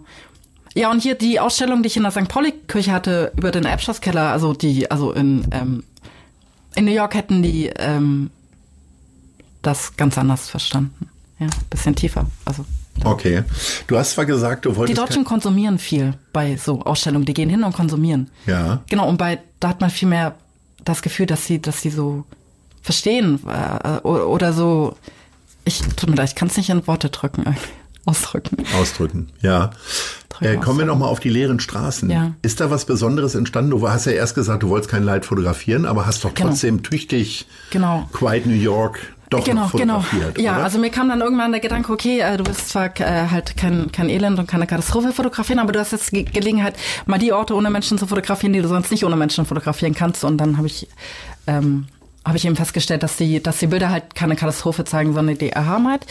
Ja, und hier die Ausstellung, die ich in der St. Pauli-Kirche hatte über den Erbschlosskeller, also die, also in, ähm, in New York hätten die, ähm, das ganz anders verstanden. Ja, bisschen tiefer. Also Okay. Du hast zwar gesagt, du wolltest. die Deutschen konsumieren viel bei so Ausstellungen. Die gehen hin und konsumieren. Ja. Genau. Und bei da hat man viel mehr das Gefühl, dass sie, dass sie so verstehen äh, oder so. Ich tut mir leid, ich kann es nicht in Worte drücken, irgendwie. ausdrücken. Ausdrücken, ja. Äh, kommen wir nochmal auf die leeren Straßen. Ja. Ist da was Besonderes entstanden? Du hast ja erst gesagt, du wolltest kein Leid fotografieren, aber hast doch Genau. trotzdem tüchtig Genau. Quiet New York doch genau, genau. Ja, oder? also mir kam dann irgendwann der Gedanke, okay, äh, du wirst zwar äh, halt kein, kein Elend und keine Katastrophe fotografieren, aber du hast jetzt Ge Gelegenheit, mal die Orte ohne Menschen zu fotografieren, die du sonst nicht ohne Menschen fotografieren kannst. Und dann habe ich ähm, habe ich eben festgestellt, dass die, dass die Bilder halt keine Katastrophe zeigen, sondern die Erhabenheit.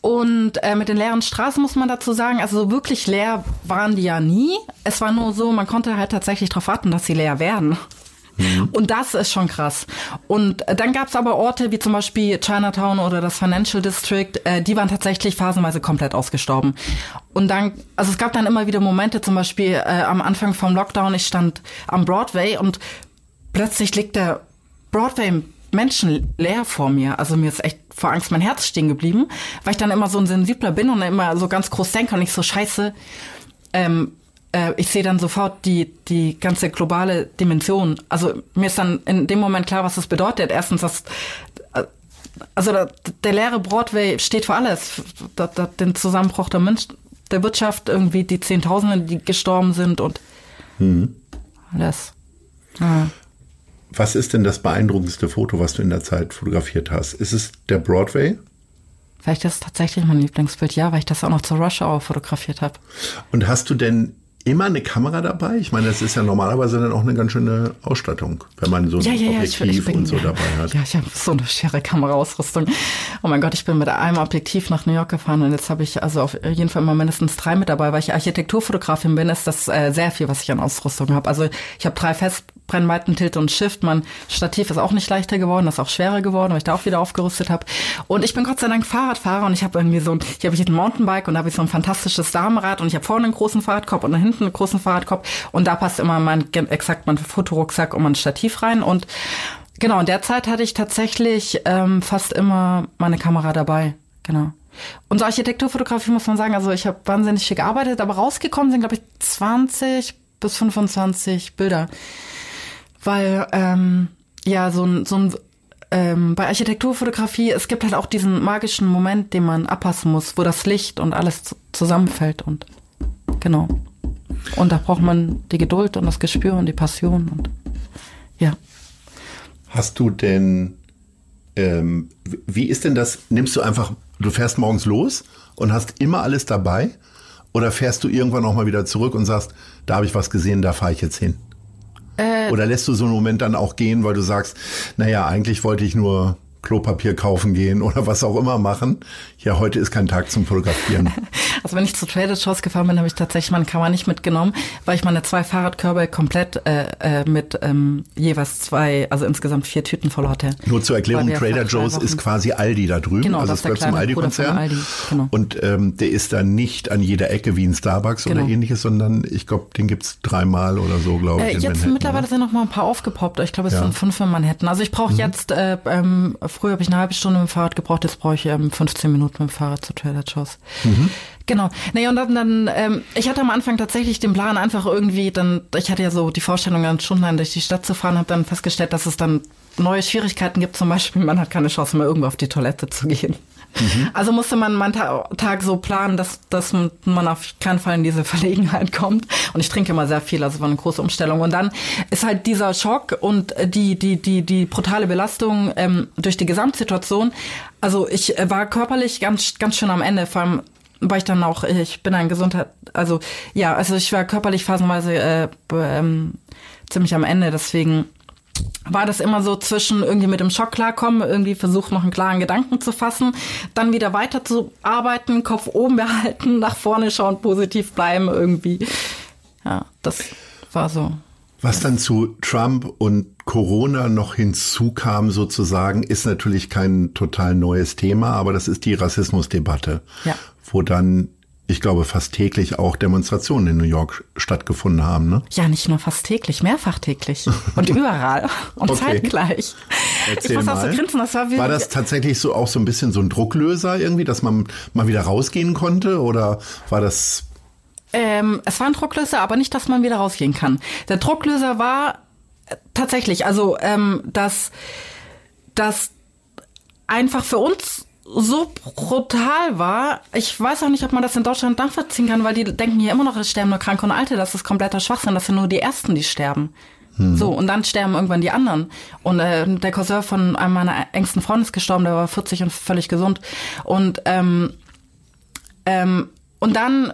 Und äh, mit den leeren Straßen muss man dazu sagen, also so wirklich leer waren die ja nie. Es war nur so, man konnte halt tatsächlich darauf warten, dass sie leer werden. Und das ist schon krass. Und äh, dann gab es aber Orte wie zum Beispiel Chinatown oder das Financial District, äh, die waren tatsächlich phasenweise komplett ausgestorben. Und dann, also es gab dann immer wieder Momente, zum Beispiel äh, am Anfang vom Lockdown, ich stand am Broadway und plötzlich liegt der Broadway Menschen leer vor mir. Also mir ist echt vor Angst mein Herz stehen geblieben, weil ich dann immer so ein sensibler bin und immer so ganz groß denke und ich so scheiße. Ähm, äh, ich sehe dann sofort die, die ganze globale Dimension. Also mir ist dann in dem Moment klar, was das bedeutet. Erstens, dass äh, also der, der leere Broadway steht für alles. Da, da, den Zusammenbruch der, Mensch, der Wirtschaft, irgendwie die Zehntausende, die gestorben sind und alles. Ja. Was ist denn das beeindruckendste Foto, was du in der Zeit fotografiert hast? Ist es der Broadway? Vielleicht ist es tatsächlich mein Lieblingsbild, ja, weil ich das auch noch zur Rush Hour fotografiert habe. Und hast du denn immer eine Kamera dabei? Ich meine, das ist ja normalerweise dann auch eine ganz schöne Ausstattung, wenn man so ein Ja, ja, ja, ich, Objektiv ich bin, und so dabei hat. Ja, ich habe so eine schwere Kameraausrüstung. Oh mein Gott, ich bin mit einem Objektiv nach New York gefahren und jetzt habe ich also auf jeden Fall immer mindestens drei mit dabei, weil ich Architekturfotografin bin, ist das äh, sehr viel, was ich an Ausrüstung habe. Also ich habe drei Festbrennweiten, Tilt und Shift. Mein Stativ ist auch nicht leichter geworden, das ist auch schwerer geworden, weil ich da auch wieder aufgerüstet habe. Und ich bin Gott sei Dank Fahrradfahrer und ich habe irgendwie so ein, ich habe hier ein Mountainbike und da habe ich so ein fantastisches Damenrad und ich habe vorne einen großen Fahrradkorb und da hinten einen großen Fahrradkorb und da passt immer mein exakt mein Fotorucksack und mein Stativ rein und Genau, in der Zeit hatte ich tatsächlich ähm, fast immer meine Kamera dabei. Genau. Und so Architekturfotografie muss man sagen, also ich habe wahnsinnig viel gearbeitet, aber rausgekommen sind, glaube ich, 20 bis 25 Bilder. Weil, ähm, ja, so ein, so ein ähm, bei Architekturfotografie, es gibt halt auch diesen magischen Moment, den man abpassen muss, wo das Licht und alles zu- zusammenfällt und genau. Und da braucht man die Geduld und das Gespür und die Passion und ja. Hast du denn, ähm, wie ist denn das? Nimmst du einfach, du fährst morgens los und hast immer alles dabei? Oder fährst du irgendwann auch mal wieder zurück und sagst, da habe ich was gesehen, da fahre ich jetzt hin? Äh, Oder lässt du so einen Moment dann auch gehen, weil du sagst, naja, eigentlich wollte ich nur Klopapier kaufen gehen oder was auch immer machen. Ja, heute ist kein Tag zum Fotografieren. Also wenn ich zu Trader Shows gefahren bin, habe ich tatsächlich meine Kamera nicht mitgenommen, weil ich meine zwei Fahrradkörbe komplett äh, äh, mit ähm, jeweils zwei, also insgesamt vier Tüten voll hatte. Nur zur Erklärung, Trader Joe's ist quasi Aldi da drüben. Genau, also das es gehört zum Aldi-Konzern. Aldi, genau. Und ähm, der ist dann nicht an jeder Ecke wie ein Starbucks oder Genau. ähnliches, sondern ich glaube, den gibt's dreimal oder so, glaube ich. Äh, jetzt mittlerweile oder? sind noch mal ein paar aufgepoppt. Ich glaube, es Ja. Mhm. sind fünf in Manhattan. Also ich brauche jetzt, äh, ähm, früher habe ich eine halbe Stunde mit dem Fahrrad gebraucht, jetzt brauche ich ähm, 15 Minuten mit dem Fahrrad zu Trader Joe's. Mhm. Genau. Naja, und dann, dann ähm, ich hatte am Anfang tatsächlich den Plan, einfach irgendwie dann, ich hatte ja so die Vorstellung, dann stundenlang durch die Stadt zu fahren, habe dann festgestellt, dass es dann neue Schwierigkeiten gibt. Zum Beispiel, man hat keine Chance mehr, irgendwo auf die Toilette zu gehen. Also musste man meinen Ta Tag so planen, dass, dass man auf keinen Fall in diese Verlegenheit kommt. Und ich trinke immer sehr viel, also war eine große Umstellung. Und dann ist halt dieser Schock und die, die, die, die brutale Belastung ähm, durch die Gesamtsituation. Also ich äh, war körperlich ganz, ganz schön am Ende, vor allem weil ich dann auch, ich bin ein Gesundheit, also ja, also ich war körperlich phasenweise äh, ähm, ziemlich am Ende, deswegen war das immer so zwischen irgendwie mit dem Schock klarkommen, irgendwie versucht noch einen klaren Gedanken zu fassen, dann wieder weiter zu arbeiten, Kopf oben behalten, nach vorne schauen, positiv bleiben irgendwie. Ja, das war so. Was dann zu Trump und Corona noch hinzukam sozusagen, ist natürlich kein total neues Thema, aber das ist die Rassismusdebatte, Ja. wo dann ich glaube, fast täglich auch Demonstrationen in New York stattgefunden haben. Ne? Ja, nicht nur fast täglich, mehrfach täglich und überall und Okay. zeitgleich. Erzähl ich muss auch mal. so grinsen, das war wie War das tatsächlich so auch so ein bisschen so ein Drucklöser irgendwie, dass man mal wieder rausgehen konnte? Oder war das Ähm, es war ein Drucklöser, aber nicht, dass man wieder rausgehen kann. Der Drucklöser war äh, tatsächlich, also ähm, dass das einfach für uns so brutal war. Ich weiß auch nicht, ob man das in Deutschland nachvollziehen kann, weil die denken hier immer noch, es sterben nur Kranke und Alte. Das ist kompletter Schwachsinn. Das sind nur die Ersten, die sterben. So, und dann sterben irgendwann die anderen. Und äh, der Cousin von einem meiner engsten Freunde ist gestorben, der war 40 und völlig gesund. Und ähm, ähm, und dann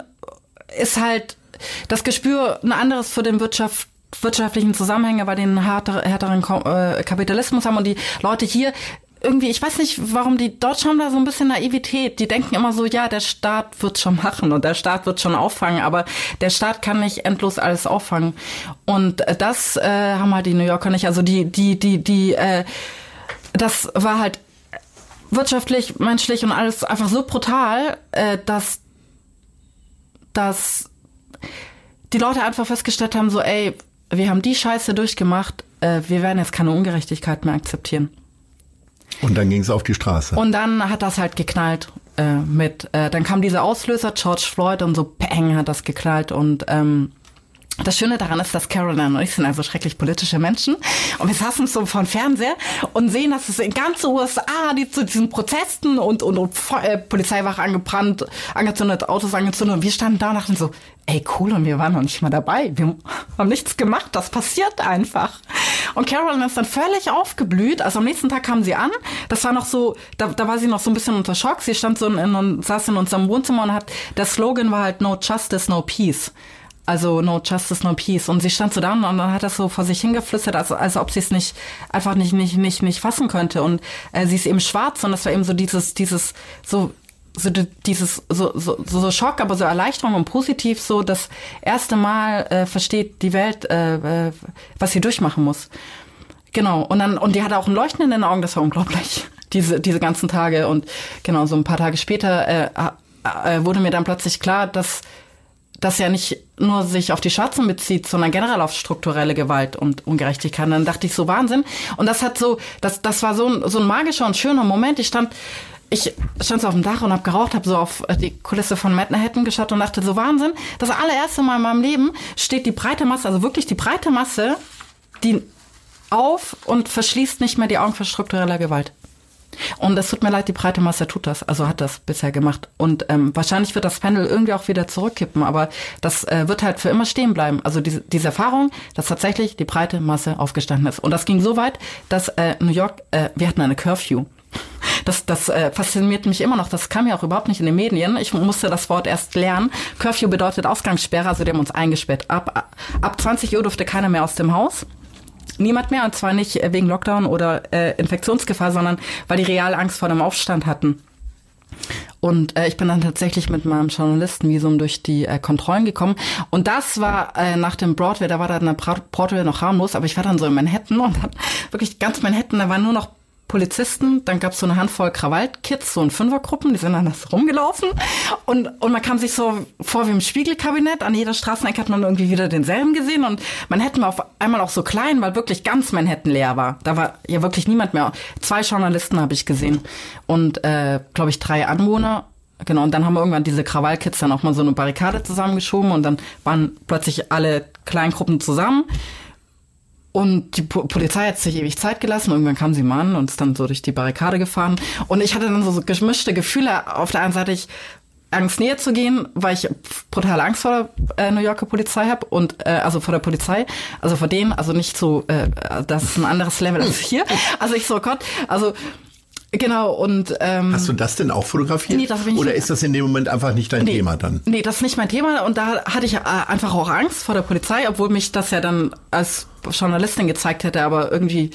ist halt das Gespür ein anderes für den Wirtschaft wirtschaftlichen Zusammenhänge, weil den härter, härteren äh, Kapitalismus haben und die Leute hier irgendwie, ich weiß nicht, warum die Deutschen haben da so ein bisschen Naivität. Die denken immer so, ja, der Staat wird schon machen und der Staat wird schon auffangen, aber der Staat kann nicht endlos alles auffangen. Und das äh, haben halt die New Yorker nicht. Also die, die, die, die, äh, das war halt wirtschaftlich, menschlich und alles einfach so brutal, äh, dass, dass die Leute einfach festgestellt haben, so, ey, wir haben die Scheiße durchgemacht, äh, wir werden jetzt keine Ungerechtigkeit mehr akzeptieren. Und dann ging es auf die Straße? Und dann hat das halt geknallt äh, mit, äh, dann kam dieser Auslöser, George Floyd, und so bang hat das geknallt und ähm, das Schöne daran ist, dass Caroline und ich sind also schrecklich politische Menschen. Und wir saßen so vor dem Fernseher und sehen, dass es in ganz USA die zu diesen Protesten und, und, und äh, Polizeiwache angebrannt, angezündet, Autos angezündet. Und wir standen da und dachten so, ey cool. Und wir waren noch nicht mal dabei, wir haben nichts gemacht, das passiert einfach. Und Caroline ist dann völlig aufgeblüht, also am nächsten Tag kam sie an, das war noch so, da, da war sie noch so ein bisschen unter Schock, sie stand so in, in, saß in unserem Wohnzimmer und hat, der Slogan war halt No Justice, No Peace. Also no justice, no peace. Und sie stand so da und dann hat das so vor sich hingeflüstert, als, als ob sie es nicht einfach nicht nicht nicht nicht fassen könnte. Und äh, sie ist eben schwarz und das war eben so dieses dieses so so di- dieses so, so so so Schock, aber so Erleichterung und positiv so das erste Mal äh, versteht die Welt, äh, äh, was sie durchmachen muss. Genau. Und dann und die hatte auch ein Leuchten in den Augen. Das war unglaublich. Diese diese ganzen Tage und genau so ein paar Tage später äh, äh, wurde mir dann plötzlich klar, dass das ja nicht nur sich auf die Schwarzen bezieht, sondern generell auf strukturelle Gewalt und Ungerechtigkeit. Dann dachte ich so Wahnsinn. Und das hat so, das, das war so ein, so ein magischer und schöner Moment. Ich stand, ich stand so auf dem Dach und habe geraucht, habe so auf die Kulisse von Manhattan geschaut und dachte so Wahnsinn. Das allererste Mal in meinem Leben steht die breite Masse, also wirklich die breite Masse, die auf und verschließt nicht mehr die Augen für strukturelle Gewalt. Und es tut mir leid, die breite Masse tut das, also hat das bisher gemacht. Und ähm, wahrscheinlich wird das Panel irgendwie auch wieder zurückkippen, aber das äh, wird halt für immer stehen bleiben. Also diese, diese Erfahrung, dass tatsächlich die breite Masse aufgestanden ist. Und das ging so weit, dass äh, New York, äh, wir hatten eine Curfew. Das, das äh, fasziniert mich immer noch. Das kam ja auch überhaupt nicht in den Medien. Ich musste das Wort erst lernen. Curfew bedeutet Ausgangssperre, also die haben uns eingesperrt. Ab, ab 20 Uhr durfte keiner mehr aus dem Haus. Niemand mehr, und zwar nicht wegen Lockdown oder äh, Infektionsgefahr, sondern weil die real Angst vor dem Aufstand hatten. Und äh, ich bin dann tatsächlich mit meinem Journalistenvisum durch die äh, Kontrollen gekommen. Und das war äh, nach dem Broadway, da war dann der Broadway noch harmlos, aber ich war dann so in Manhattan und dann wirklich ganz Manhattan, da waren nur noch Polizisten, dann gab's so eine Handvoll Krawallkids, so in Fünfergruppen, die sind das rumgelaufen und, und man kam sich so vor wie im Spiegelkabinett, an jeder Straßenecke hat man irgendwie wieder denselben gesehen und Manhattan war auf einmal auch so klein, weil wirklich ganz Manhattan leer war. Da war ja wirklich niemand mehr. Zwei Journalisten habe ich gesehen und, äh, glaube ich, drei Anwohner Genau, und dann haben wir irgendwann diese Krawallkids dann auch mal so eine Barrikade zusammengeschoben und dann waren plötzlich alle Kleingruppen zusammen. Und die Po- Polizei hat sich ewig Zeit gelassen. Irgendwann kam sie mal an und ist dann so durch die Barrikade gefahren. Und ich hatte dann so, so gemischte Gefühle. Auf der einen Seite ich Angst näher zu gehen, weil ich brutal Angst vor der äh, New Yorker Polizei habe und äh, also vor der Polizei, also vor denen, also nicht so, äh, das ist ein anderes Level als hier. Also ich so Gott, also genau und ähm, Hast du das denn auch fotografiert? Nee, das hab ich Oder ist das in dem Moment einfach nicht dein Nee. Thema dann? Nee, das ist nicht mein Thema. Und da hatte ich äh, einfach auch Angst vor der Polizei, obwohl mich das ja dann als Journalistin gezeigt hätte. Aber irgendwie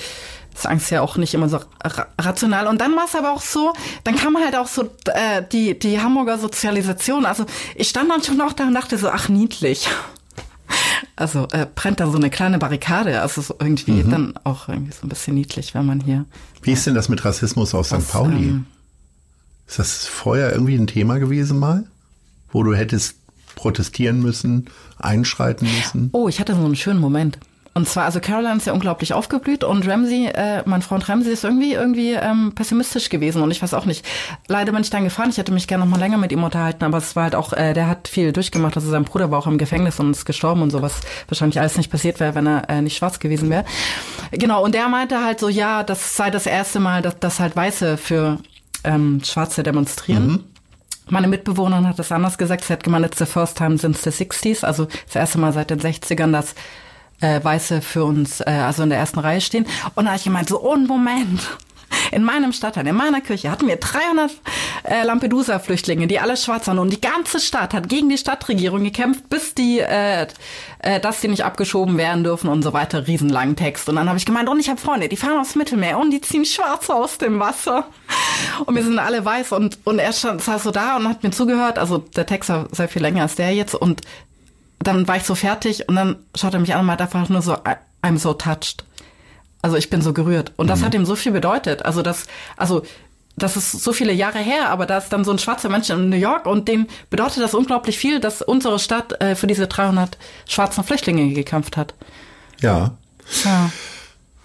ist Angst ja auch nicht immer so ra rational. Und dann war es aber auch so, dann kam halt auch so äh, die, die Hamburger Sozialisation. Also ich stand dann schon noch da und dachte so, ach niedlich. Also äh, brennt da so eine kleine Barrikade. Also so irgendwie dann auch irgendwie so ein bisschen niedlich, wenn man hier Wie ist denn das mit Rassismus aus St. Pauli? ähm, ist das vorher irgendwie ein Thema gewesen mal? wo du hättest protestieren müssen, einschreiten müssen? Oh, ich hatte so einen schönen Moment. Und zwar, also Caroline ist ja unglaublich aufgeblüht und Ramsey, äh, mein Freund Ramsey ist irgendwie irgendwie ähm, pessimistisch gewesen und ich weiß auch nicht. Leider bin ich dann gefahren. Ich hätte mich gerne noch mal länger mit ihm unterhalten, aber es war halt auch, äh, der hat viel durchgemacht. Also sein Bruder war auch im Gefängnis und ist gestorben und sowas wahrscheinlich alles nicht passiert wäre, wenn er äh, nicht schwarz gewesen wäre. Genau. Und der meinte halt so, ja, das sei das erste Mal, dass, dass halt Weiße für ähm, Schwarze demonstrieren. Mhm. Meine Mitbewohnerin hat das anders gesagt. Sie hat gemeint, it's the first time since the 60s, also das erste Mal seit den 60ern, dass äh, Weiße für uns, äh, also in der ersten Reihe stehen. Und da habe ich gemeint, so, oh, Moment. In meinem Stadtteil, in meiner Kirche hatten wir 300 äh, Lampedusa-Flüchtlinge, die alle schwarz waren. Und die ganze Stadt hat gegen die Stadtregierung gekämpft, bis die, äh, äh, dass die nicht abgeschoben werden dürfen und so weiter. Riesenlangen Text. Und dann habe ich gemeint, und ich habe Freunde, die fahren aufs Mittelmeer und die ziehen schwarz aus dem Wasser. Und wir sind alle weiß. Und, und er stand, saß so da und hat mir zugehört. Also der Text war sehr viel länger als der jetzt. Und dann war ich so fertig und dann schaut er mich an und meint einfach nur so, I'm so touched. Also ich bin so gerührt. Und das mhm. hat ihm so viel bedeutet. Also das, also das ist so viele Jahre her, aber da ist dann so ein schwarzer Mensch in New York und dem bedeutet das unglaublich viel, dass unsere Stadt äh, für diese 300 schwarzen Flüchtlinge gekämpft hat. Ja. Ja.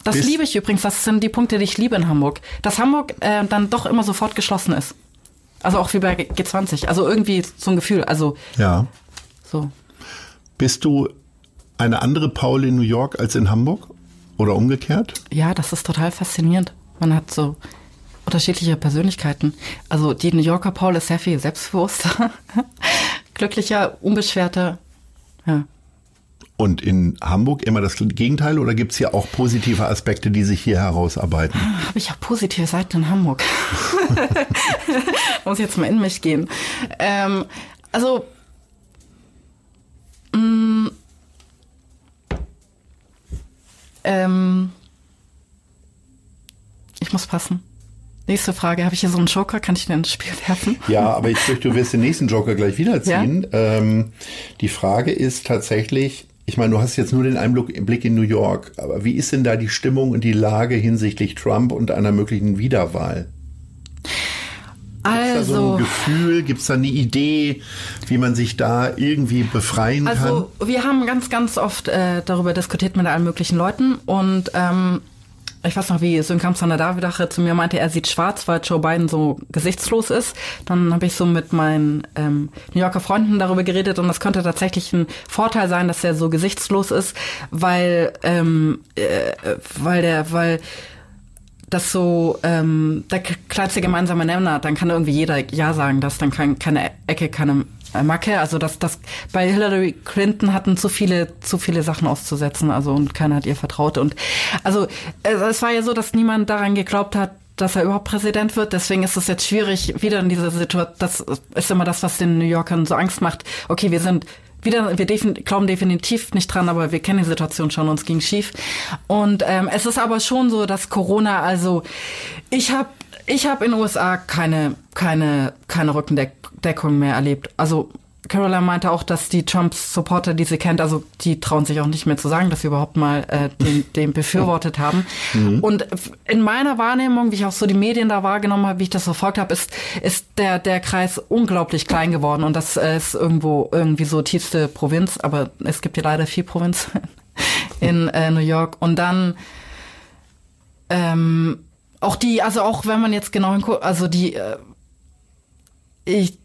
Das Bis liebe ich übrigens. Das sind die Punkte, die ich liebe in Hamburg. Dass Hamburg äh, dann doch immer sofort geschlossen ist. Also auch wie bei G20. Also irgendwie so ein Gefühl. Also ja. So. Bist du eine andere Paul in New York als in Hamburg? Oder umgekehrt? Ja, das ist total faszinierend. Man hat so unterschiedliche Persönlichkeiten. Also die New Yorker Paul ist sehr viel selbstbewusster, glücklicher, unbeschwerter. Ja. Und in Hamburg immer das Gegenteil oder gibt es hier auch positive Aspekte, die sich hier herausarbeiten? Ah, Habe ich auch positive Seiten in Hamburg. Muss jetzt mal in mich gehen. Ähm, also ähm, ich muss passen. Nächste Frage. Habe ich hier so einen Joker? Kann ich den ins Spiel werfen? Ja, aber ich fürchte, du wirst den nächsten Joker gleich wiederziehen. Ja? Ähm, die Frage ist tatsächlich, ich meine, du hast jetzt nur den Einblick in New York, aber wie ist denn da die Stimmung und die Lage hinsichtlich Trump und einer möglichen Wiederwahl? Also, Gibt's da so ein also- Gefühl, gibt es da eine Idee, wie man sich da irgendwie befreien also, kann? Also wir haben ganz, ganz oft äh, darüber diskutiert mit allen möglichen Leuten und ähm, ich weiß noch, wie Sönkamp Davidache zu mir meinte, er sieht schwarz, weil Joe Biden so gesichtslos ist. Dann habe ich so mit meinen ähm, New Yorker Freunden darüber geredet und das könnte tatsächlich ein Vorteil sein, dass er so gesichtslos ist, weil ähm, äh, weil der, weil das so ähm, der kleinste gemeinsame Nenner, dann kann irgendwie jeder Ja sagen, dass dann kein, keine Ecke, keine Macke. Also das, das bei Hillary Clinton hatten zu viele, zu viele Sachen auszusetzen, also und keiner hat ihr vertraut. Und also es war ja so, dass niemand daran geglaubt hat, dass er überhaupt Präsident wird. Deswegen ist es jetzt schwierig, wieder in dieser Situation. Das ist immer das, was den New Yorkern so Angst macht. Okay, wir sind wieder, wir glauben definitiv nicht dran, aber wir kennen die Situation schon, uns ging schief. Und ähm, es ist aber schon so, dass Corona, also ich habe ich hab in den USA keine, keine, keine Rückendeckung mehr erlebt. Also Caroline meinte auch, dass die Trump-Supporter, die sie kennt, also die trauen sich auch nicht mehr zu sagen, dass sie überhaupt mal äh, den, den befürwortet haben. Mhm. Und in meiner Wahrnehmung, wie ich auch so die Medien da wahrgenommen habe, wie ich das verfolgt habe, ist, ist der, der Kreis unglaublich klein geworden. Und das äh, ist irgendwo irgendwie so tiefste Provinz, aber es gibt ja leider viel Provinz in äh, New York. Und dann ähm, auch die, also auch wenn man jetzt genau hinguckt, also die äh, ich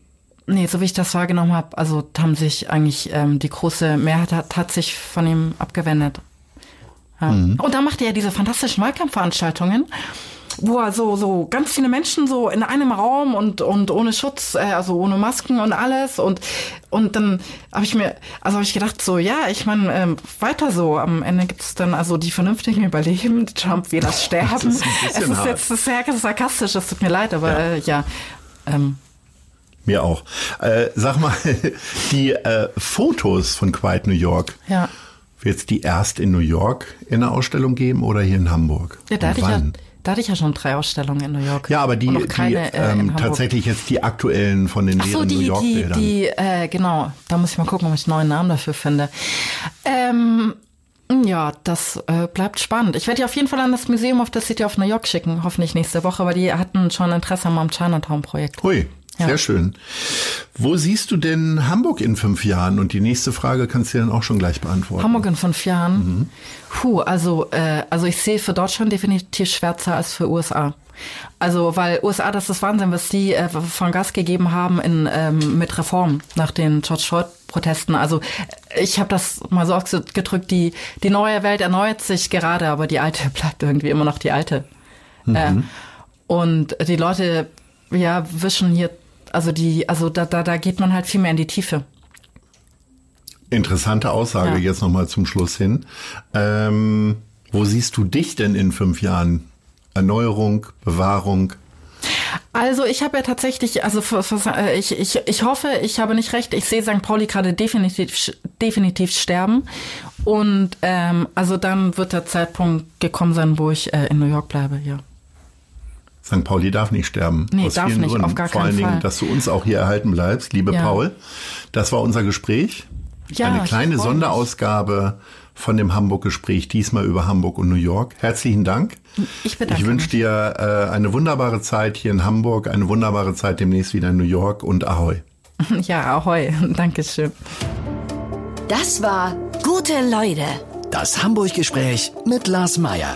Nee, so wie ich das wahrgenommen habe, also haben sich eigentlich ähm, die große Mehrheit hat, hat sich von ihm abgewendet. Ja. Mhm. Und da macht er ja diese fantastischen Wahlkampfveranstaltungen, wo er so, so ganz viele Menschen so in einem Raum und, und ohne Schutz, äh, also ohne Masken und alles. Und, und dann habe ich mir, also habe ich gedacht, so, ja, ich meine, ähm, weiter so. Am Ende gibt es dann also die Vernünftigen überleben, die Trump-Wähler sterben. Das ist es ist hart. jetzt sehr sarkastisch, es tut mir leid, aber ja, äh, ja ähm, mir auch. Äh, sag mal, die äh, Fotos von Quiet New York. Ja. Wird es die erst in New York in der Ausstellung geben oder hier in Hamburg? Ja, da hatte, ich ja, da hatte ich ja schon drei Ausstellungen in New York. Ja, aber die, keine, die äh, ähm, tatsächlich jetzt die aktuellen von den Ach so, die, New York die. Die, äh, genau, da muss ich mal gucken, ob ich einen neuen Namen dafür finde. Ähm, ja, das äh, bleibt spannend. Ich werde die auf jeden Fall an das Museum of the City of New York schicken, hoffentlich nächste Woche, weil die hatten schon Interesse am Chinatown-Projekt. Hui. Ja. Sehr schön. Wo siehst du denn Hamburg in fünf Jahren? Und die nächste Frage kannst du dann auch schon gleich beantworten. Hamburg in fünf Jahren. Puh, also, äh, also ich sehe für Deutschland definitiv schwärzer als für USA. Also, weil USA, das ist Wahnsinn, was die äh, von Gas gegeben haben in, ähm, mit Reformen nach den George Floyd-Protesten. Also ich habe das mal so ausgedrückt, die, die neue Welt erneuert sich gerade, aber die alte bleibt irgendwie immer noch die alte. Äh, und die Leute, ja, wischen hier, also die, also da, da, da geht man halt viel mehr in die Tiefe. Interessante Aussage Ja. jetzt nochmal zum Schluss hin. Ähm, wo siehst du dich denn in fünf Jahren? Erneuerung, Bewahrung? Also ich habe ja tatsächlich, also für, für, äh, ich, ich, ich hoffe, ich habe nicht recht. Ich sehe St. Pauli gerade definitiv definitiv sterben und ähm, also dann wird der Zeitpunkt gekommen sein, wo ich äh, in New York bleibe. Ja. St. Pauli darf nicht sterben. Nee, aus darf vielen nicht, Gründen. auf gar Vor allen Dingen, Fall. dass du uns auch hier erhalten bleibst, liebe Ja. Paul. Das war unser Gespräch. Ja, Eine kleine. Sonderausgabe von dem Hamburg-Gespräch, diesmal über Hamburg und New York. Herzlichen Dank. Ich bedanke Ich wünsche mich. dir äh, eine wunderbare Zeit hier in Hamburg, eine wunderbare Zeit demnächst wieder in New York und Ahoi. Ja, ahoi. Dankeschön. Das war Gute Leute Das Hamburg-Gespräch mit Lars Meier.